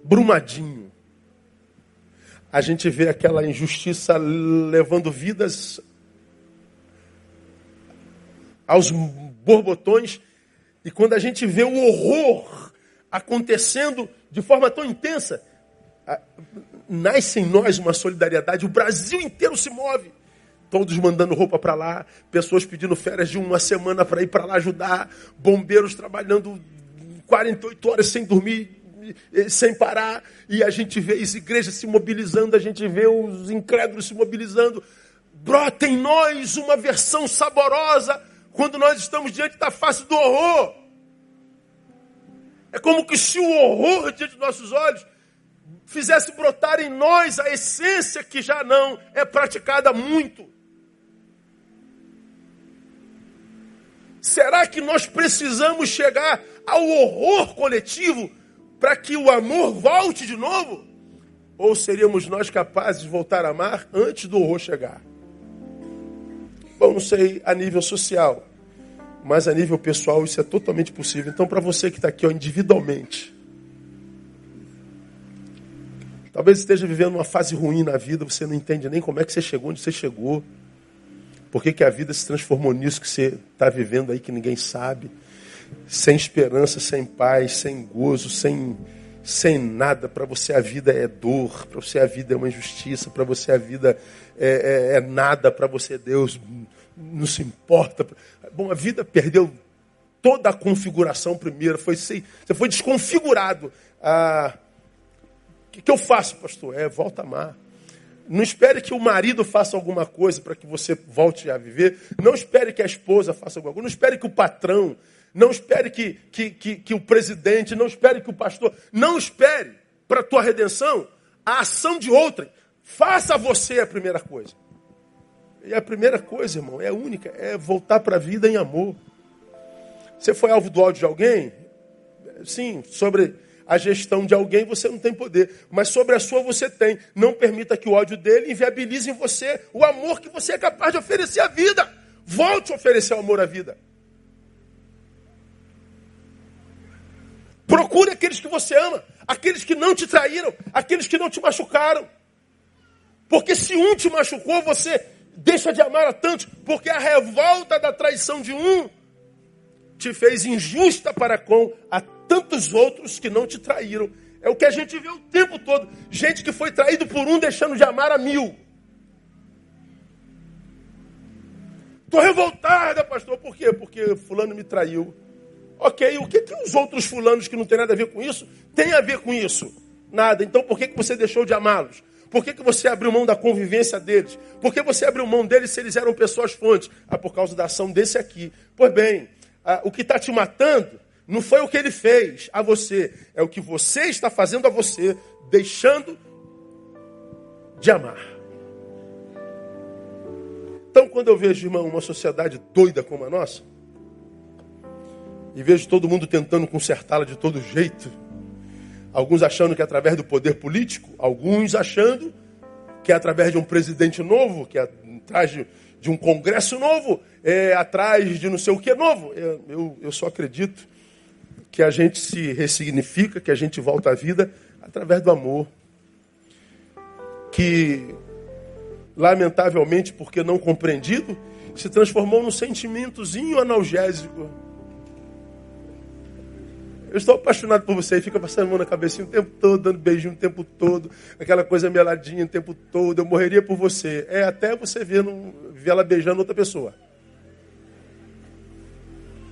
A: Brumadinho a gente vê aquela injustiça levando vidas aos borbotões, e quando a gente vê o horror acontecendo de forma tão intensa, nasce em nós uma solidariedade, o Brasil inteiro se move. Todos mandando roupa para lá, pessoas pedindo férias de uma semana para ir para lá ajudar, bombeiros trabalhando 48 horas sem dormir, sem parar, e a gente vê as igrejas se mobilizando, a gente vê os incrédulos se mobilizando. Brota em nós uma versão saborosa quando nós estamos diante da face do horror. É como que se o horror diante dos nossos olhos fizesse brotar em nós a essência que já não é praticada muito. Será que nós precisamos chegar ao horror coletivo para que o amor volte de novo? Ou seríamos nós capazes de voltar a amar antes do horror chegar? Bom, não sei a nível social, mas a nível pessoal isso é totalmente possível. Então, para você que está aqui ó, individualmente, talvez esteja vivendo uma fase ruim na vida, você não entende nem como é que você chegou onde você chegou. Por que, que a vida se transformou nisso que você está vivendo aí que ninguém sabe? Sem esperança, sem paz, sem gozo, sem, sem nada. Para você a vida é dor, para você a vida é uma injustiça, para você a vida é, é, é nada, para você Deus não se importa. Bom, a vida perdeu toda a configuração primeiro, foi, você foi desconfigurado. Ah, o que, que eu faço, pastor? É, volta a amar. Não espere que o marido faça alguma coisa para que você volte a viver. Não espere que a esposa faça alguma coisa. Não espere que o patrão. Não espere que, que, que, que o presidente. Não espere que o pastor. Não espere para a tua redenção a ação de outrem. Faça você a primeira coisa. E a primeira coisa, irmão, é única, é voltar para a vida em amor. Você foi alvo do ódio de alguém? Sim, sobre a gestão de alguém você não tem poder, mas sobre a sua você tem. Não permita que o ódio dele inviabilize em você o amor que você é capaz de oferecer à vida. Volte a oferecer o amor à vida. Procure aqueles que você ama, aqueles que não te traíram, aqueles que não te machucaram. Porque se um te machucou, você deixa de amar a tantos, porque a revolta da traição de um te fez injusta para com a tantos outros que não te traíram. É o que a gente vê o tempo todo. Gente que foi traído por um deixando de amar a mil. Estou revoltada, pastor. Por quê? Porque fulano me traiu. Ok, o que, que os outros fulanos que não tem nada a ver com isso têm a ver com isso? Nada. Então por que, que você deixou de amá-los? Por que, que você abriu mão da convivência deles? Por que você abriu mão deles se eles eram pessoas fontes? Ah, por causa da ação desse aqui. Pois bem, ah, o que está te matando não foi o que ele fez a você, é o que você está fazendo a você, deixando de amar. Então, quando eu vejo, irmão, uma sociedade doida como a nossa, e vejo todo mundo tentando consertá-la de todo jeito, alguns achando que é através do poder político, alguns achando que é através de um presidente novo, que é atrás de, de um congresso novo, é atrás de não sei o que novo. Eu, eu, eu só acredito que a gente se ressignifica, que a gente volta à vida através do amor. Que, lamentavelmente, porque não compreendido, se transformou num sentimentozinho analgésico. Eu estou apaixonado por você e fica passando a mão na cabecinha o tempo todo, dando beijinho o tempo todo, aquela coisa meladinha o tempo todo. Eu morreria por você. É até você ver, ver ela beijando outra pessoa.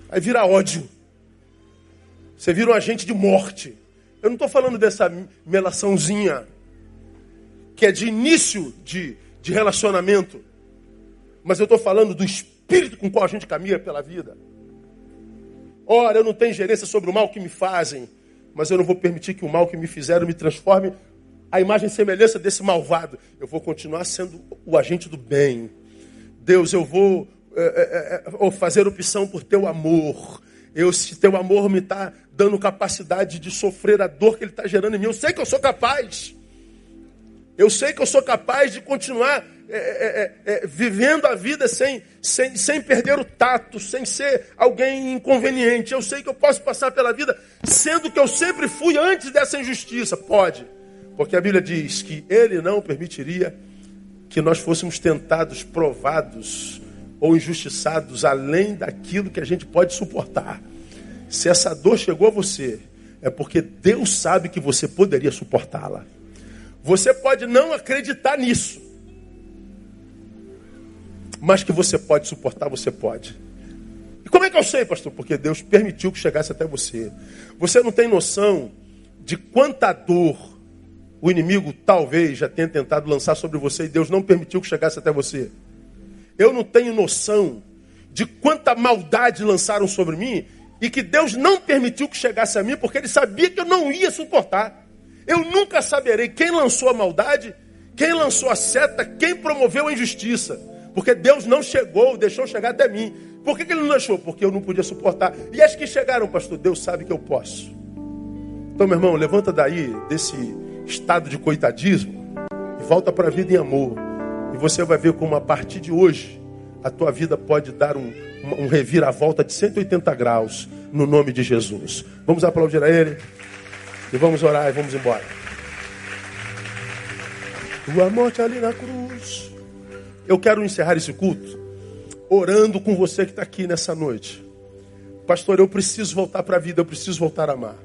A: Aí vira ódio. Você vira um agente de morte. Eu não estou falando dessa melaçãozinha que é de início de, de relacionamento. Mas eu estou falando do espírito com qual a gente caminha pela vida. Ora, eu não tenho gerência sobre o mal que me fazem, mas eu não vou permitir que o mal que me fizeram me transforme a imagem e semelhança desse malvado. Eu vou continuar sendo o agente do bem. Deus, eu vou é, é, é, fazer opção por teu amor. Eu, se teu amor me está dando capacidade de sofrer a dor que ele está gerando em mim, eu sei que eu sou capaz. Eu sei que eu sou capaz de continuar é, é, é, é, vivendo a vida sem, sem, sem perder o tato, sem ser alguém inconveniente. Eu sei que eu posso passar pela vida sendo que eu sempre fui antes dessa injustiça. Pode, porque a Bíblia diz que Ele não permitiria que nós fôssemos tentados, provados, ou injustiçados além daquilo que a gente pode suportar. Se essa dor chegou a você, é porque Deus sabe que você poderia suportá-la. Você pode não acreditar nisso, mas que você pode suportar, você pode. E como é que eu sei, pastor? Porque Deus permitiu que chegasse até você. Você não tem noção de quanta dor o inimigo talvez já tenha tentado lançar sobre você e Deus não permitiu que chegasse até você. Eu não tenho noção de quanta maldade lançaram sobre mim e que Deus não permitiu que chegasse a mim porque ele sabia que eu não ia suportar. Eu nunca saberei quem lançou a maldade, quem lançou a seta, quem promoveu a injustiça. Porque Deus não chegou, deixou chegar até mim. Por que, que ele não deixou? Porque eu não podia suportar. E as que chegaram, pastor, Deus sabe que eu posso. Então, meu irmão, levanta daí desse estado de coitadismo e volta para a vida em amor. E você vai ver como a partir de hoje a tua vida pode dar um, um reviravolta de 180 graus no nome de Jesus. Vamos aplaudir a Ele e vamos orar e vamos embora. Tua morte ali na cruz. Eu quero encerrar esse culto orando com você que está aqui nessa noite. Pastor, eu preciso voltar para a vida, eu preciso voltar a amar.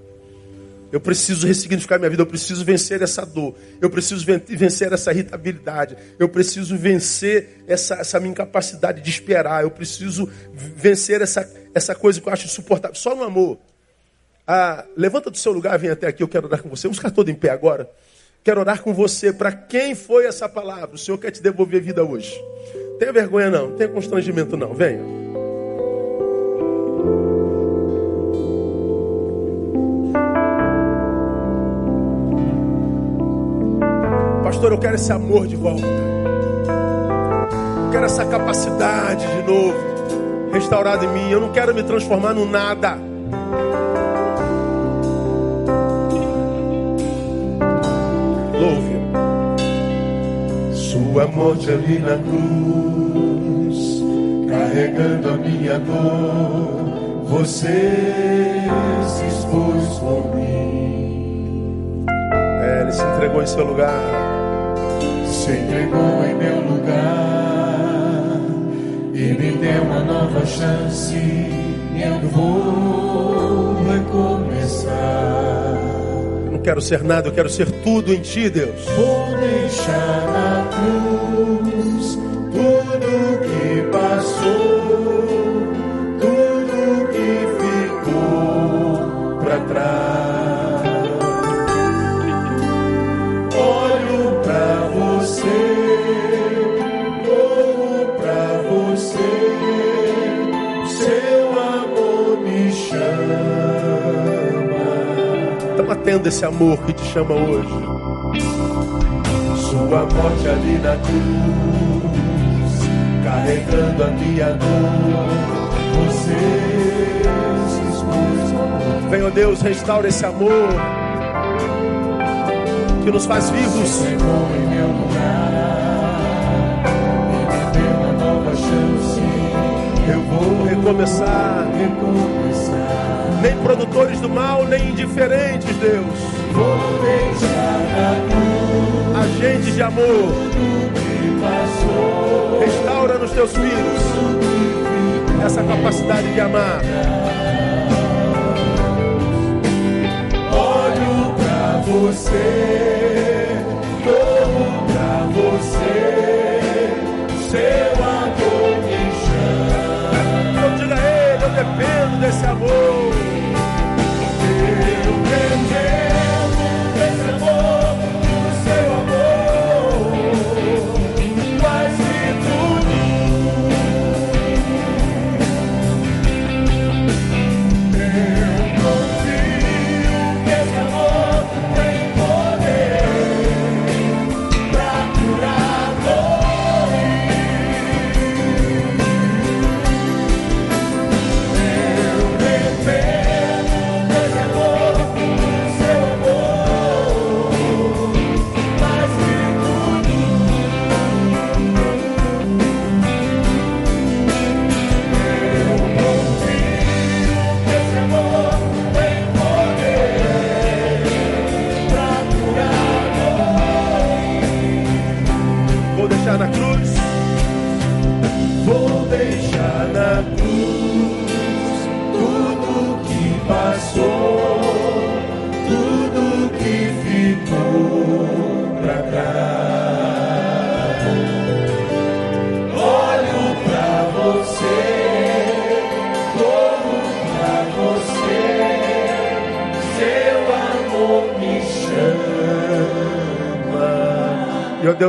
A: Eu preciso ressignificar minha vida, eu preciso vencer essa dor, eu preciso vencer essa irritabilidade, eu preciso vencer essa, essa minha incapacidade de esperar, eu preciso vencer essa, essa coisa que eu acho insuportável. Só no amor. Ah, levanta do seu lugar, vem até aqui, eu quero orar com você. Vamos ficar todo em pé agora. Quero orar com você. Para quem foi essa palavra? O Senhor quer te devolver vida hoje. Tenha vergonha não, não tenha constrangimento não. Venha. Pastor, eu quero esse amor de volta. Eu quero essa capacidade de novo restaurada em mim. Eu não quero me transformar no nada.
B: Sua morte ali na cruz, carregando a minha dor, você se expôs por mim.
A: É, ele se entregou em seu lugar
B: se entregou em meu lugar e me deu uma nova chance. Eu vou recomeçar.
A: Não quero ser nada, eu quero ser tudo em ti, Deus.
B: Vou
A: atenda esse amor que te chama hoje.
B: Sua morte ali na cruz, carregando a minha dor, você se.
A: Venha, Deus, restaura esse amor que nos faz vivos.
B: Eu vou
A: recomeçar.
B: recomeçar
A: nem produtores do mal, nem indiferentes, Deus. Agentes de amor. Restaura nos teus filhos essa capacidade de amar.
B: Olho pra você,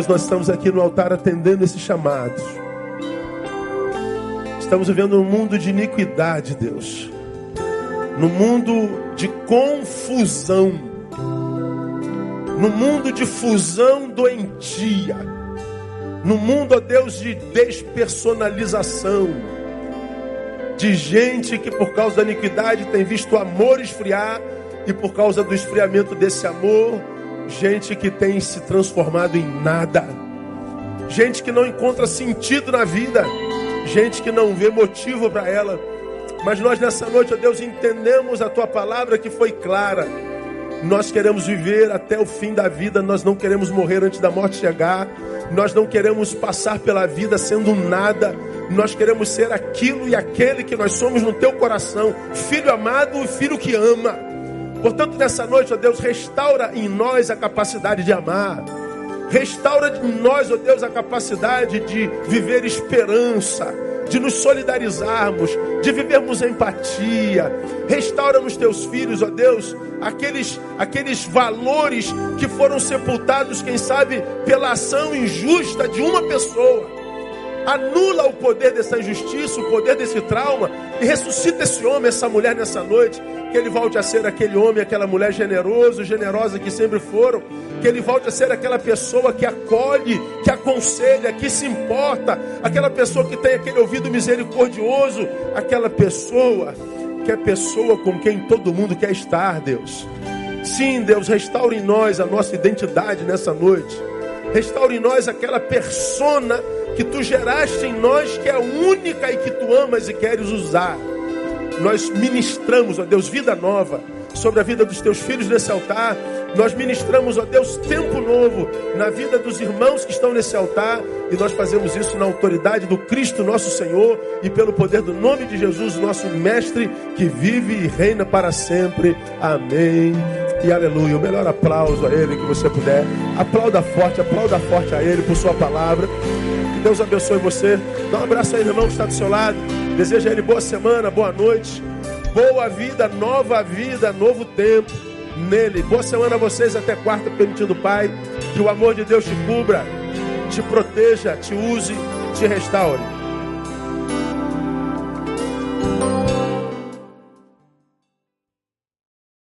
A: Deus, nós estamos aqui no altar atendendo esse chamado. Estamos vivendo um mundo de iniquidade, Deus. No mundo de confusão. no mundo de fusão doentia, no mundo, ó Deus, de despersonalização, de gente que por causa da iniquidade tem visto o amor esfriar e por causa do esfriamento desse amor, gente que tem se transformado em nada, gente que não encontra sentido na vida, gente que não vê motivo para ela. Mas nós nessa noite, ó Deus, entendemos a tua palavra que foi clara. Nós queremos viver até o fim da vida, nós não queremos morrer antes da morte chegar, nós não queremos passar pela vida sendo nada, nós queremos ser aquilo e aquele que nós somos no teu coração, filho amado e filho que ama. Portanto, nessa noite, ó Deus, restaura em nós a capacidade de amar. Restaura em nós, ó Deus, a capacidade de viver esperança, de nos solidarizarmos, de vivermos empatia. Restaura nos teus filhos, ó Deus, aqueles, aqueles valores que foram sepultados, quem sabe, pela ação injusta de uma pessoa. Anula o poder dessa injustiça, o poder desse trauma e ressuscita esse homem, essa mulher nessa noite. Que ele volte a ser aquele homem, aquela mulher generoso, generosa que sempre foram. Que ele volte a ser aquela pessoa que acolhe, que aconselha, que se importa. Aquela pessoa que tem aquele ouvido misericordioso. Aquela pessoa que é pessoa com quem todo mundo quer estar, Deus. Sim, Deus, restaure em nós a nossa identidade nessa noite. Restaure em nós aquela persona que tu geraste em nós, que é única e que tu amas e queres usar. Nós ministramos, ó Deus, vida nova sobre a vida dos teus filhos nesse altar. Nós ministramos, ó Deus, tempo novo na vida dos irmãos que estão nesse altar. E nós fazemos isso na autoridade do Cristo nosso Senhor e pelo poder do nome de Jesus, nosso Mestre, que vive e reina para sempre. Amém. E aleluia. O melhor aplauso a Ele que você puder. Aplauda forte, aplauda forte a Ele por Sua palavra. Que Deus abençoe você. Dá um abraço aí, irmão, que está do seu lado. Deseja a Ele boa semana, boa noite boa vida, nova vida, novo tempo nele. Boa semana a vocês, até quarta, permitindo Pai. Que o amor de Deus te cubra, te proteja, te use, te restaure.